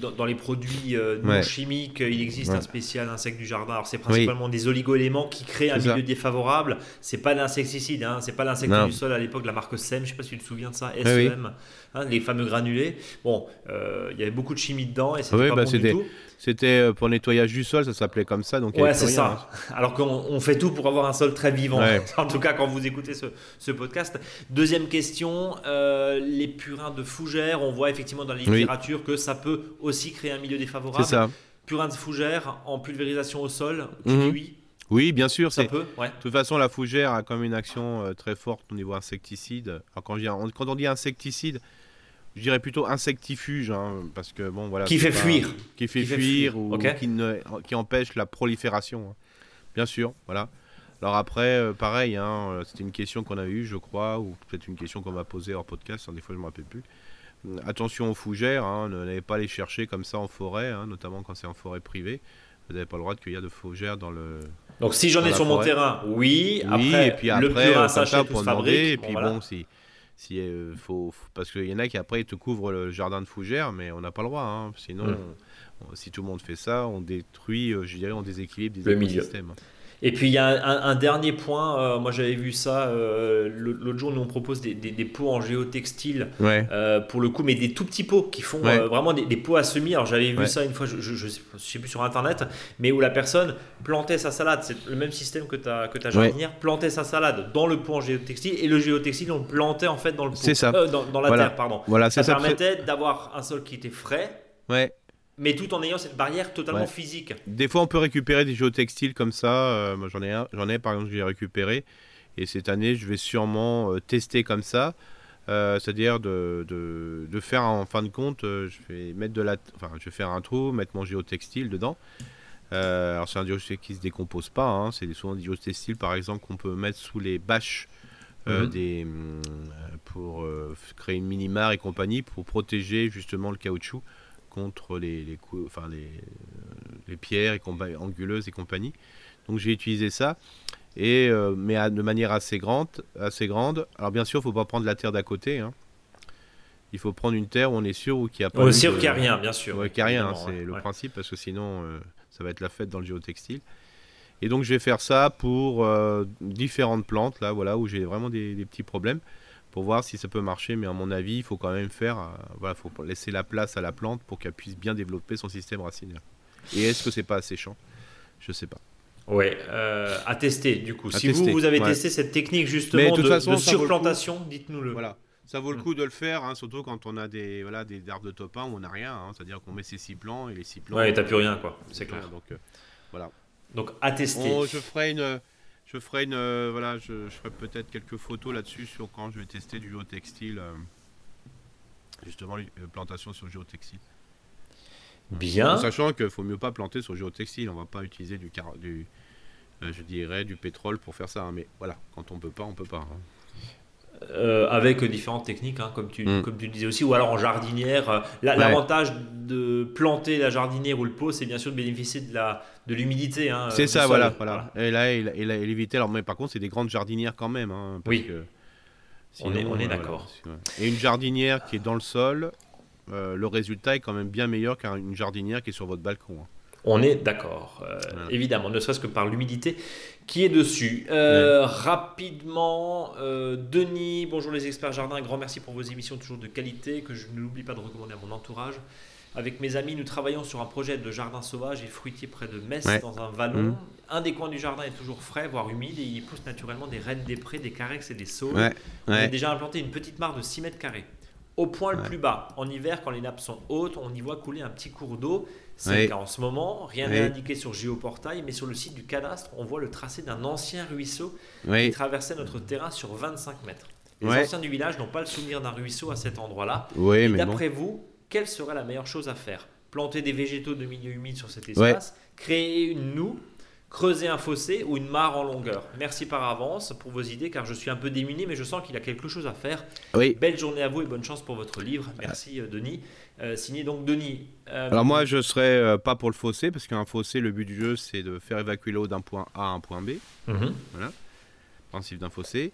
dans, les produits non chimiques, il existe un spécial insecte du jardin. Alors, c'est principalement des oligo-éléments qui créent un milieu défavorable. C'est pas l'insecticide, hein. c'est pas l'insecte du sol à l'époque, la marque SEM. Je sais pas si tu te souviens de ça, SEM, hein, les fameux granulés. Bon, il y avait beaucoup de chimie dedans et c'était pas bah, bon du tout. C'était euh, pour nettoyage du sol, ça s'appelait comme ça. Donc ouais, c'est ça. Alors qu'on fait tout pour avoir un sol très vivant. en tout cas, quand vous écoutez ce, podcast. Deuxième question euh, les purins de fougères, on voit effectivement dans la littérature que ça peut aussi créer un milieu défavorable. C'est ça. Purin de fougères en pulvérisation au sol, tu mhm. oui oui, bien sûr. Ça peut. De toute façon, la fougère a quand même une action euh, très forte au niveau insecticide. Alors, quand, quand on dit insecticide, je dirais plutôt insectifuge, hein, parce que bon voilà. Qui fait fuir. Qui fait, fuir, ou qui, ne, qui empêche la prolifération. Hein. Bien sûr, voilà. Alors après, euh, pareil, hein, euh, c'était une question qu'on a eue, je crois, ou peut-être une question qu'on m'a posée hors podcast, des fois je ne me rappelle plus. Euh, attention aux fougères, ne n'allez pas les chercher comme ça en forêt, notamment quand c'est en forêt privée. Vous n'avez pas le droit de cueillir de fougères dans le. Donc si j'en ai sur mon terrain, oui. Après, et puis après, le purin sachet, pour demander, et puis bon, si si, euh, faut, parce qu'il y en a qui après te couvrent le jardin de fougères, mais on n'a pas le droit. Hein. Sinon, mm. si tout le monde fait ça, on détruit, je dirais, on déséquilibre des écosystèmes. Et puis il y a un, dernier point, euh, moi j'avais vu ça euh, l'autre jour, nous on propose des, des, pots en géotextile euh, pour le coup, mais des tout petits pots qui font vraiment des, pots à semis. Alors j'avais vu ça une fois, je, je, sais plus sur internet, mais où la personne plantait sa salade, c'est le même système que ta, que ta jardinière, plantait sa salade dans le pot en géotextile et le géotextile on le plantait en fait dans le pot, ça. dans, la terre, pardon. Voilà, ça, ça permettait d'avoir un sol qui était frais. Ouais mais tout en ayant cette barrière totalement physique. Des fois, on peut récupérer des géotextiles comme ça. Euh, j'en ai, j'en ai par exemple, j'ai récupéré. Et cette année, je vais sûrement euh, tester comme ça. Euh, c'est-à-dire de, de, de, faire en fin de compte, je vais mettre de la, enfin, je vais faire un trou, mettre mon géotextile dedans. alors c'est un géotextile qui se décompose pas. Hein. c'est souvent des géotextiles, par exemple, qu'on peut mettre sous les bâches mhm. des, pour créer une mini mare et compagnie pour protéger justement le caoutchouc contre les, les, enfin les, euh, les pierres et anguleuses et compagnie. Donc j'ai utilisé ça, et, euh, mais de manière assez grande, assez grande. Alors bien sûr, il ne faut pas prendre la terre d'à côté. Hein. Il faut prendre une terre où on est sûr qu'il n'y a pas. Est sûr qu'il n'y a rien, bien sûr. qu'il n'y a rien, c'est le principe, parce que sinon, euh, ça va être la fête dans le géotextile. Et donc je vais faire ça pour différentes plantes, là, voilà, où j'ai vraiment des, des petits problèmes pour voir si ça peut marcher. Mais à mon avis, il faut quand même faire, euh, voilà, faut laisser la place à la plante pour qu'elle puisse bien développer son système racinaire. Et est-ce que c'est pas asséchant Je sais pas. Ouais, euh, à tester du coup. si vous, vous avez testé cette technique justement de, de, surplantation, dites-nous-le. Voilà. Ça vaut le mm. coup de le faire, hein, surtout quand on a des, voilà, des arbres de top 1 où on n'a rien. Hein. C'est-à-dire qu'on met ses six plants et les six plants. Ouais, t'as plus rien, quoi. C'est clair. Donc, euh, voilà. Donc, à tester. je ferai une je ferai une, euh, voilà, je, ferai peut-être quelques photos là-dessus sur quand je vais tester du géotextile, euh, justement, euh, plantation sur géotextile. Bien. sachant qu'il faut mieux pas planter sur géotextile, on va pas utiliser du, du je dirais, du pétrole pour faire ça. Hein. mais voilà, quand on peut pas, on peut pas. Hein. Euh, avec différentes techniques, hein, comme, tu, mm. comme tu disais aussi, ou alors en jardinière. Euh, l'avantage de planter la jardinière ou le pot, c'est bien sûr de bénéficier de la de l'humidité. Hein, c'est ça, voilà, voilà, Et là, il, il, a évité. Alors, mais par contre, c'est des grandes jardinières quand même. Hein, oui. on est, on est d'accord. Et une jardinière qui est dans le sol, euh, le résultat est quand même bien meilleur qu'une jardinière qui est sur votre balcon. On est d'accord, évidemment, ne serait-ce que par l'humidité qui est dessus. Euh, rapidement, euh, Denis, bonjour les experts jardins, grand merci pour vos émissions toujours de qualité que je n'oublie pas de recommander à mon entourage. Avec mes amis, nous travaillons sur un projet de jardin sauvage et fruitier près de Metz, dans un vallon. Mmh. Un des coins du jardin est toujours frais, voire humide, et il pousse naturellement des rennes des prés, des carex et des saules. On a déjà implanté une petite mare de 6 mètres carrés. au point le plus bas. En hiver, quand les nappes sont hautes, on y voit couler un petit cours d'eau. C'est le cas en ce moment. Rien n'est indiqué sur Géoportail, mais sur le site du cadastre, on voit le tracé d'un ancien ruisseau qui traversait notre terrain sur 25 mètres. Les anciens du village n'ont pas le souvenir d'un ruisseau à cet endroit-là. Oui, D'après vous, quelle serait la meilleure chose à faire? Planter des végétaux de milieu humide sur cet espace, créer une noue creuser un fossé ou une mare en longueur. Merci par avance pour vos idées car je suis un peu démuni mais je sens qu'il a quelque chose à faire. Oui. Belle journée à vous et bonne chance pour votre livre. Merci euh, Denis. Euh, signé donc Denis. Euh, Alors moi je serais pas pour le fossé parce qu'un fossé le but du jeu c'est de faire évacuer l'eau d'un point A à un point B. Mhm. Voilà. Principe d'un fossé.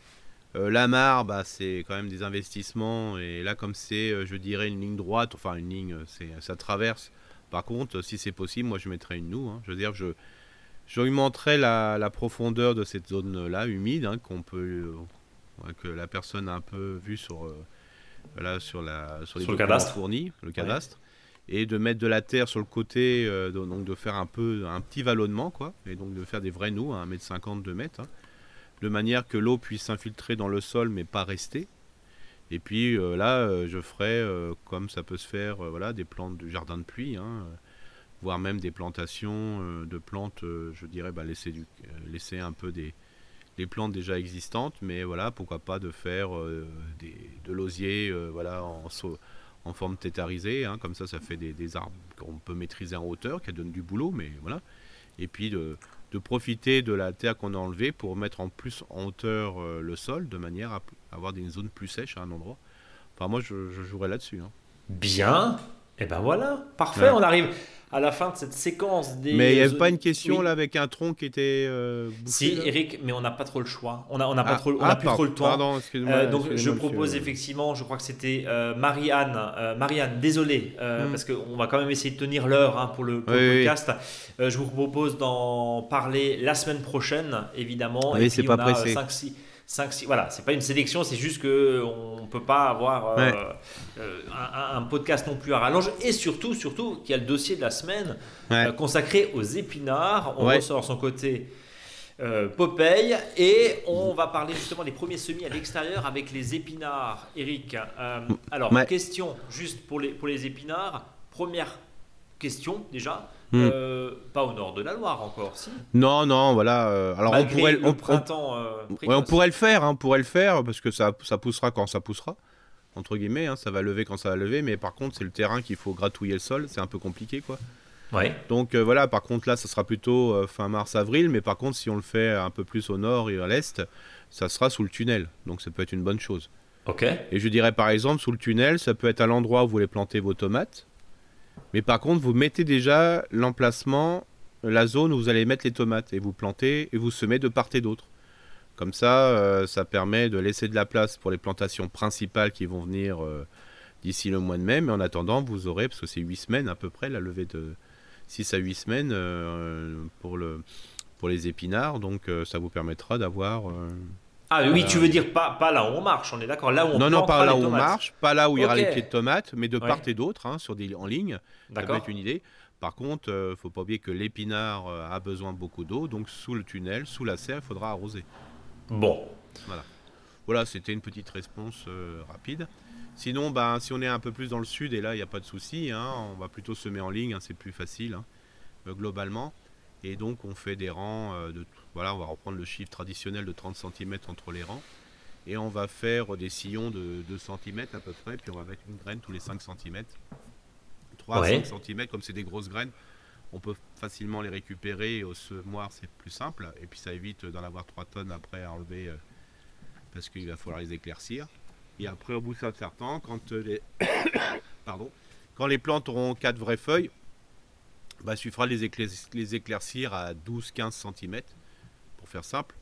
la mare, bah, c'est quand même des investissements. Et là, comme c'est, je dirais, une ligne droite, enfin une ligne, c'est, ça traverse. Par contre, si c'est possible, moi je mettrais une noue. Hein. Je veux dire, je, je lui montrerai la, profondeur de cette zone-là, humide, hein, qu'on peut, euh, que la personne a un peu vu sur, euh, sur, la, sur les le cadastre. fournis, le cadastre, et de mettre de la terre sur le côté, euh, donc de faire un peu un petit vallonnement, quoi, et donc de faire des vrais nœuds, à 1m50, 2 mètres, hein, de manière que l'eau puisse s'infiltrer dans le sol, mais pas rester. Et puis là, je ferai, comme ça peut se faire, voilà, des plantes du jardin de pluie. Hein, voire même des plantations euh, de plantes, euh, je dirais, bah, laisser, euh, laisser un peu des, plantes déjà existantes, mais voilà, pourquoi pas de faire des, de l'osier voilà, en, forme tétarisée, hein, comme ça ça fait des, arbres qu'on peut maîtriser en hauteur, qui donnent du boulot, mais voilà. Et puis de, de profiter de la terre qu'on a enlevée pour mettre en plus en hauteur le sol, de manière à avoir des zones plus sèches à un endroit. Enfin moi je, je jouerais là-dessus. Hein. Bien, et ben voilà, parfait, on arrive à la fin de cette séquence des. Mais il n'y avait pas une question là avec un tronc qui était. Euh, si, Eric, mais on n'a pas trop le choix. On n'a on a pas ah, trop, on a ah, plus trop le temps. Pardon. Euh, donc je propose effectivement, je crois que c'était euh, Marianne. Marianne, désolé, hmm. parce qu'on va quand même essayer de tenir l'heure hein, pour le, podcast. je vous propose d'en parler la semaine prochaine, évidemment. Oui, c'est pas pressé. 5, 6, 5, 6, voilà, c'est pas une sélection, c'est juste que on peut pas avoir euh, euh, un, podcast non plus à rallonge. Et surtout, surtout, qu'il y a le dossier de la semaine euh, consacré aux épinards. On ressort son côté Popeye et on va parler justement des premiers semis à l'extérieur avec les épinards. Eric, alors question juste pour les, pour les épinards. Première question déjà. Hmm. Euh, pas au nord de la Loire encore, si. Non, non, voilà. Euh, alors on pourrait, le printemps. Euh, on pourrait le faire, hein, on pourrait le faire parce que ça, ça poussera quand ça poussera, entre guillemets. Hein, ça va lever quand ça va lever, mais par contre c'est le terrain qu'il faut gratouiller le sol, c'est un peu compliqué, quoi. Ouais. Donc voilà, par contre là, ça sera plutôt fin mars-avril, mais par contre si on le fait un peu plus au nord et à l'est, ça sera sous le tunnel, donc ça peut être une bonne chose. Ok. Et je dirais par exemple sous le tunnel, ça peut être à l'endroit où vous voulez planter vos tomates. Mais par contre, vous mettez déjà l'emplacement, la zone où vous allez mettre les tomates et vous plantez et vous semez de part et d'autre. Comme ça, euh, ça permet de laisser de la place pour les plantations principales qui vont venir euh, d'ici le mois de mai. Mais en attendant, vous aurez, parce que c'est 8 semaines à peu près, la levée de 6 à 8 semaines euh, pour, le, pour les épinards. Donc ça vous permettra d'avoir ah oui, tu veux dire pas, pas là où on marche, on est d'accord. Là où on Non, non, pas là où on marche, pas là où il y aura les pieds de tomates, mais de part et d'autre, hein, sur des, en ligne. Ça peut être une idée. Par contre, il euh, ne faut pas oublier que l'épinard euh, a besoin de beaucoup d'eau, donc sous le tunnel, sous la serre, il faudra arroser. Bon. Voilà. Voilà, c'était une petite réponse euh, rapide. Sinon, ben, si on est un peu plus dans le sud, et là, il n'y a pas de souci, hein, on va plutôt semer en ligne, hein, c'est plus facile, hein, globalement. Et donc, on fait des rangs de voilà, on va reprendre le chiffre traditionnel de 30 cm entre les rangs. Et on va faire des sillons de 2 cm à peu près, puis on va mettre une graine tous les 5 cm. 3 à 5 cm, comme c'est des grosses graines, on peut facilement les récupérer au semoir, c'est plus simple. Et puis ça évite d'en avoir 3 tonnes après à enlever, euh, parce qu'il va falloir les éclaircir. Et après, au bout d'un certain temps, quand euh, les, Pardon. quand les plantes auront 4 vraies feuilles, bah, il suffira de les, les éclaircir à 12-15 cm faire simple.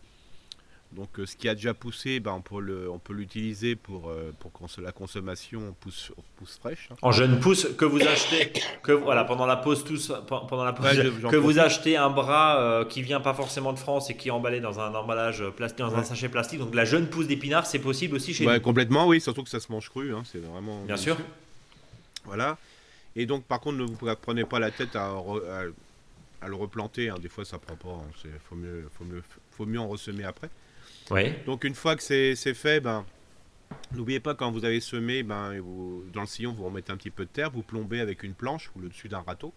Donc euh, ce qui a déjà poussé, ben, on peut l'utiliser pour, euh, pour la consommation pousse, pousse fraîche. Hein. En jeune pousse que vous achetez, que voilà pendant la pause tous pendant la pause, que vous achetez un bras euh, qui vient pas forcément de France et qui est emballé dans un emballage plastique, dans un sachet plastique. Donc la jeune pousse d'épinards, c'est possible aussi chez nous. Complètement, oui, surtout que ça se mange cru, hein, c'est vraiment. Bien sûr. Voilà. Et donc par contre, ne vous prenez pas la tête à à le replanter. Hein. Des fois, ça prend pas. Il hein. faut, mieux, faut, mieux, faut mieux en ressemer après. Ouais. Donc, une fois que c'est fait, ben, N'oubliez pas quand vous avez semé, ben, dans le sillon, vous remettez un petit peu de terre, vous plombez avec une planche ou le dessus d'un râteau.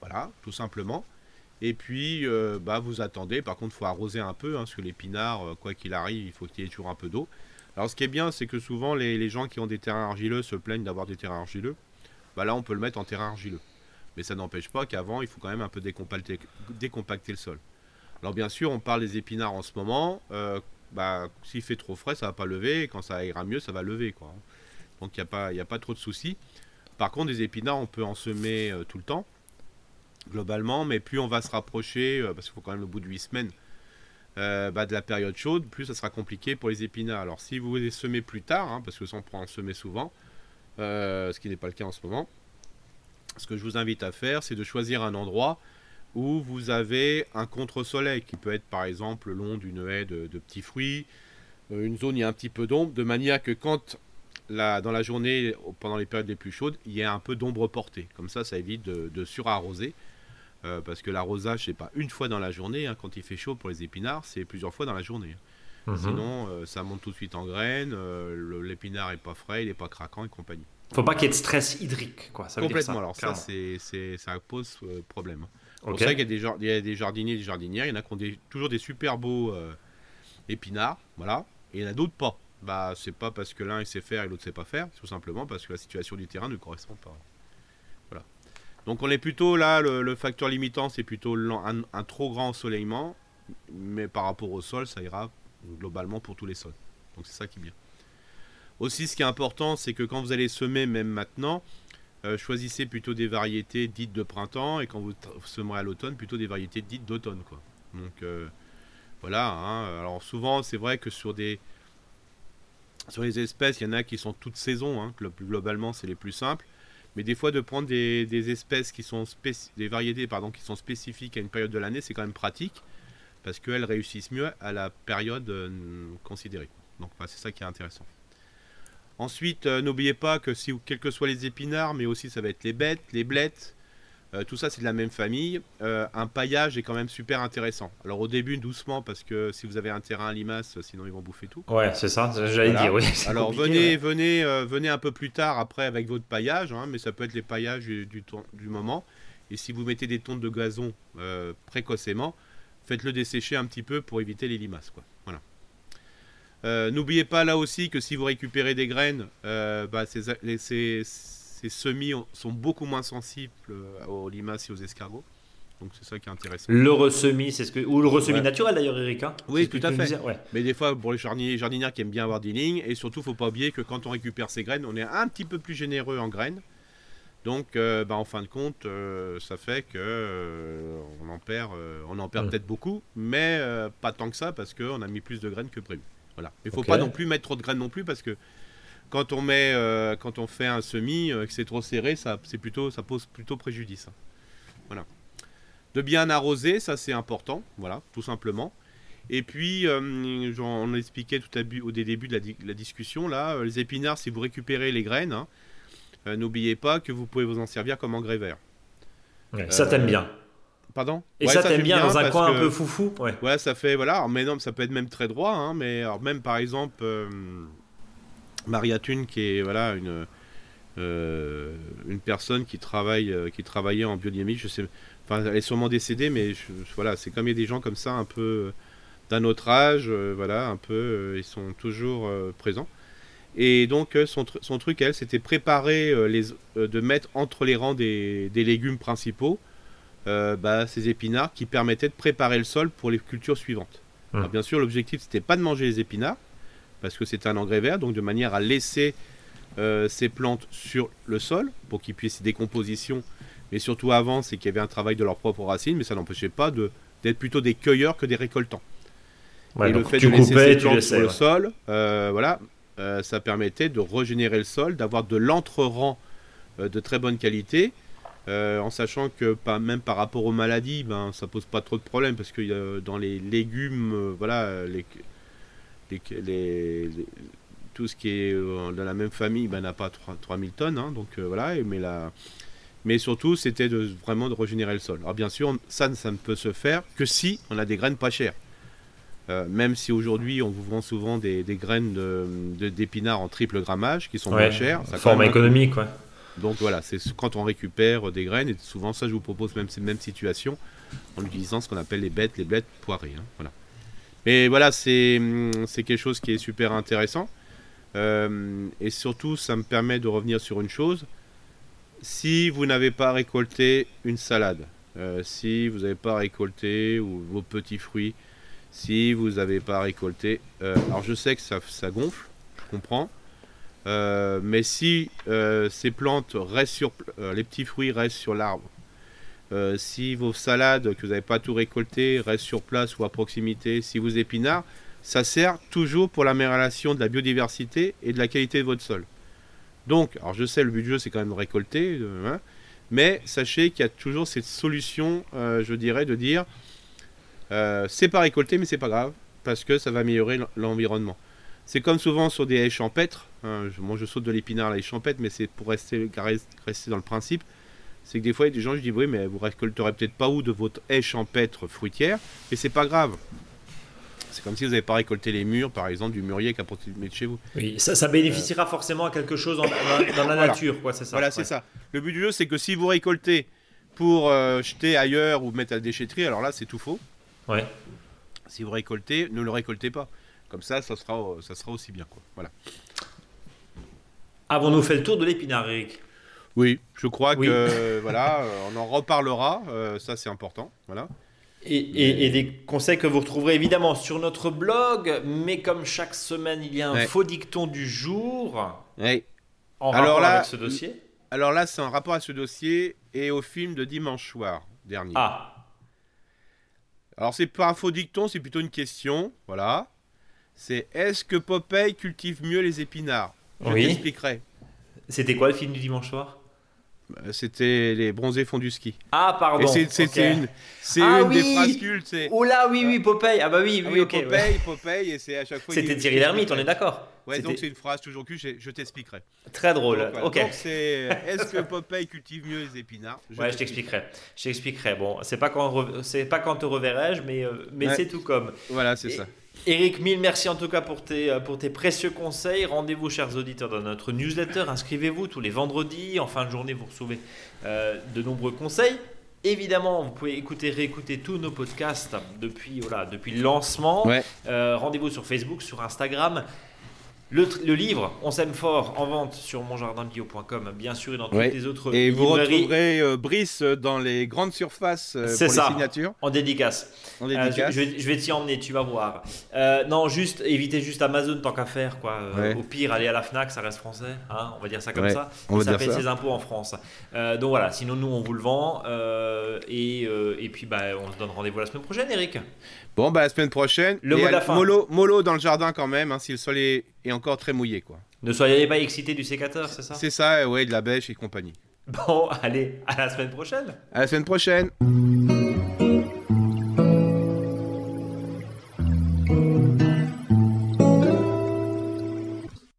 Voilà, tout simplement. Et puis, euh, bah, vous attendez. Par contre, il faut arroser un peu, hein, parce que l'épinard, euh, quoi qu'il arrive, il faut qu'il y ait toujours un peu d'eau. Alors, ce qui est bien, c'est que souvent, les, gens qui ont des terrains argileux se plaignent d'avoir des terrains argileux. Bah, là, on peut le mettre en terrain argileux. Mais ça n'empêche pas qu'avant, il faut quand même un peu décompacter, le sol. Alors, bien sûr, on parle des épinards en ce moment. Euh, bah, s'il fait trop frais, ça va pas lever. quand ça ira mieux, ça va lever. Quoi. Donc, il n'y a, pas, a pas trop de soucis. Par contre, des épinards, on peut en semer tout le temps globalement, mais plus on va se rapprocher, euh, parce qu'il faut quand même le bout de 8 semaines, euh, bah, de la période chaude, plus ça sera compliqué pour les épinards. Alors si vous les semez plus tard, hein, parce que ça on prend en semer souvent, euh, ce qui n'est pas le cas en ce moment, ce que je vous invite à faire, c'est de choisir un endroit où vous avez un contre-soleil, qui peut être par exemple le long d'une haie de, petits fruits, une zone où il y a un petit peu d'ombre, de manière que quand dans la journée, pendant les périodes les plus chaudes, il y a un peu d'ombre portée. Comme ça, ça évite de, de surarroser. Euh, parce que l'arrosage, c'est pas une fois dans la journée. Hein, quand il fait chaud pour les épinards, c'est plusieurs fois dans la journée. Mhm. Sinon, euh, ça monte tout de suite en graines. Euh, l'épinard est pas frais, il est pas craquant et compagnie. Faut pas qu'il y ait de stress hydrique, quoi. Ça Complètement. ça, alors ça, c'est, ça pose problème. C'est pour ça qu'il y a, des, y a des jardiniers, des jardinières. Il y en a qui ont toujours des super beaux épinards, voilà. Et il y en a d'autres pas. Bah, c'est pas parce que l'un il sait faire et l'autre sait pas faire, tout simplement parce que la situation du terrain ne correspond pas. Donc on est plutôt là, le, facteur limitant, c'est plutôt un, trop grand ensoleillement, mais par rapport au sol, ça ira globalement pour tous les sols. Donc c'est ça qui est bien. Aussi, ce qui est important, c'est que quand vous allez semer, même maintenant, euh, choisissez plutôt des variétés dites de printemps, et quand vous semerez à l'automne, plutôt des variétés dites d'automne. Donc euh, voilà. Hein. Alors souvent, c'est vrai que sur des sur les espèces, il y en a qui sont toutes saisons. Hein. Globalement, c'est les plus simples. Mais des fois, de prendre des, espèces qui sont des variétés qui sont spécifiques à une période de l'année, c'est quand même pratique parce qu'elles réussissent mieux à la période euh, considérée. Donc, c'est ça qui est intéressant. Ensuite, euh, n'oubliez pas que si, quels que soient les épinards, mais aussi ça va être les bêtes, les blettes, euh, tout ça, c'est de la même famille. Euh, un paillage est quand même super intéressant. Alors au début, doucement, parce que si vous avez un terrain à limaces, sinon ils vont bouffer tout. Ouais, c'est ça, j'allais dire. Oui, Alors venez, venez, venez un peu plus tard après avec votre paillage, hein, mais ça peut être les paillages du, du, moment. Et si vous mettez des tontes de gazon précocement, faites-le dessécher un petit peu pour éviter les limaces. Quoi. Voilà. N'oubliez pas là aussi que si vous récupérez des graines, bah, c'est ces semis sont beaucoup moins sensibles euh, aux limaces et aux escargots. Donc c'est ça qui est intéressant. Le ressemis, c'est ce que ou le ressemis naturel d'ailleurs, Erika. Oui, tout à fait. Mais des fois, pour les jardiniers, jardinières qui aiment bien avoir des lignes, et surtout, faut pas oublier que quand on récupère ces graines, on est un petit peu plus généreux en graines. Donc, euh, bah, en fin de compte, euh, ça fait que on en perd, on en perd peut-être beaucoup, mais pas tant que ça parce qu'on a mis plus de graines que prévu. Voilà. Il faut pas non plus mettre trop de graines non plus parce que quand on met, euh, quand on fait un semis, euh, que c'est trop serré, ça, c'est plutôt, ça pose plutôt préjudice. Voilà. De bien arroser, ça c'est important, voilà, tout simplement. Et puis, euh, on l'expliquait tout à au début de la, discussion, là, les épinards, si vous récupérez les graines, hein, n'oubliez pas que vous pouvez vous en servir comme engrais vert. ça t'aime bien. Pardon? Et ça, t'aime bien, dans un coin un peu foufou ouais. ouais, ça fait, voilà, mais non, ça peut être même très droit, hein, mais alors même par exemple Maria Thune, qui est voilà une euh, une personne qui travaille euh, qui travaillait en biodynamie. Je sais, enfin, elle est sûrement décédée, mais voilà, c'est comme il y a des gens comme ça, un peu euh, d'un autre âge, voilà, un peu, ils sont toujours présents. Et donc son, son truc, elle, c'était préparer les, de mettre entre les rangs des, des légumes principaux bah, ces épinards qui permettaient de préparer le sol pour les cultures suivantes. Mmh. Alors, bien sûr, l'objectif c'était pas de manger les épinards, parce que c'est un engrais vert, donc de manière à laisser euh, ces plantes sur le sol pour qu'ils puissent décomposition. Mais surtout avant, c'est qu'il y avait un travail de leurs propres racines, mais ça n'empêchait pas d'être plutôt des cueilleurs que des récoltants. et le fait de laisser ces plantes sur le sol, euh, voilà, euh, ça permettait de régénérer le sol, d'avoir de l'entre-rang de très bonne qualité. en sachant que même par rapport aux maladies, ben, ça pose pas trop de problèmes parce que dans les légumes, voilà, tout ce qui est euh, dans la même famille ben, n'a pas 3000 tonnes. Hein, donc euh, voilà, mais, surtout, c'était vraiment de régénérer le sol. Alors bien sûr, ça, ça ne peut se faire que si on a des graines pas chères. Même si aujourd'hui on vous vend souvent des, graines d'épinards de, en triple grammage qui sont moins chères. Ça forme économique, quoi. Donc voilà, c'est quand on récupère des graines, et souvent ça je vous propose même cette même situation en utilisant ce qu'on appelle les bêtes, les blettes poirées. Hein, voilà. Mais voilà, hum, c'est quelque chose qui est super intéressant. Euh, et surtout, ça me permet de revenir sur une chose. Si vous n'avez pas récolté une salade, euh, si vous n'avez pas récolté ou vos petits fruits, si vous n'avez pas récolté, euh, alors je sais que ça, ça gonfle, je comprends, mais si ces plantes restent sur, les petits fruits restent sur l'arbre, si vos salades que vous n'avez pas tout récolté restent sur place ou à proximité, si vos épinards, ça sert toujours pour l'amélioration de la biodiversité et de la qualité de votre sol. Donc, alors je sais, le but du jeu, c'est quand même de récolter, hein, mais sachez qu'il y a toujours cette solution, euh, je dirais, de dire euh, c'est pas récolté, mais c'est pas grave, parce que ça va améliorer l'environnement. C'est comme souvent sur des haies champêtres. Hein, moi, je saute de l'épinard à la haie champêtre, mais c'est pour rester, rester dans le principe. C'est que des fois, il y a des gens, je dis oui, mais vous récolterez peut-être pas où de votre haie champêtre fruitière, et c'est pas grave. C'est comme si vous n'avez pas récolté les murs, par exemple, du mûrier qui a de chez vous. Oui, ça, ça bénéficiera forcément à quelque chose dans, la nature, quoi, c'est ça. Voilà, c'est ça. Le but du jeu, c'est que si vous récoltez pour euh, jeter ailleurs ou mettre à la déchetterie, alors là, c'est tout faux. Ouais. Si vous récoltez, ne le récoltez pas. Comme ça, ça sera, ça sera aussi bien, quoi. Voilà. Avons-nous fait le tour de l'épinard, Eric? Oui, je crois que voilà, on en reparlera. Euh, ça, c'est important. Voilà. Et, des conseils que vous retrouverez évidemment sur notre blog, mais comme chaque semaine, il y a un faux dicton du jour ouais. en alors rapport là, avec ce dossier. Alors là, c'est en rapport à ce dossier et au film de dimanche soir dernier. Ah. Alors c'est pas un faux dicton, c'est plutôt une question. Voilà. C'est est-ce que Popeye cultive mieux les épinards? Je oui. t'expliquerai. C'était quoi le film du dimanche soir? C'était les bronzés font du ski. Ah, pardon. C'était une, c'est ah une des phrases cultes. Oh là, oui, oui, Popeye. Ah bah oui, oui, ah. Popeye, Popeye, et c'est à chaque fois. C'était Thierry Lhermitte, on est d'accord. Ouais, donc c'est une phrase toujours culte, je, t'expliquerai. Très drôle, ok. Donc c'est est-ce que Popeye cultive mieux les épinards? Ouais, je t'expliquerai. Je t'expliquerai. Bon, c'est pas quand, c'est pas quand te reverrai-je, mais, euh, mais c'est tout comme. Voilà, c'est ça. Eric, mille merci en tout cas pour tes, euh, pour tes précieux conseils. Rendez-vous, chers auditeurs, dans notre newsletter. Inscrivez-vous tous les vendredis. En fin de journée, vous recevez euh, de nombreux conseils. Évidemment, vous pouvez écouter, réécouter tous nos podcasts depuis, voilà, depuis le lancement. Euh, rendez-vous sur Facebook, sur Instagram. Le, livre On s'aime fort en vente sur monjardinbio.com, bien sûr, et dans toutes les autres Et vous retrouverez euh, Brice dans les grandes surfaces euh, pour ça, les signatures. En dédicace. En dédicace. Euh, je, vais, t'y emmener, tu vas voir. non, juste évitez juste Amazon tant qu'à faire. Quoi. Au pire, aller à la Fnac, ça reste français. Hein, on va dire ça comme ça. On ça paye ses impôts en France. donc voilà, sinon nous, on vous le vend. Et, et, puis, bah, on se donne rendez-vous la semaine prochaine, Eric. Bon, bah, la semaine prochaine. Le mot de la fin. Mollo, dans le jardin quand même, hein, si le sol est, encore très mouillé. quoi. Ne soyez pas excité du sécateur, c'est ça? C'est ça, ouais, de la bêche et compagnie. Bon, allez, à la semaine prochaine. À la semaine prochaine.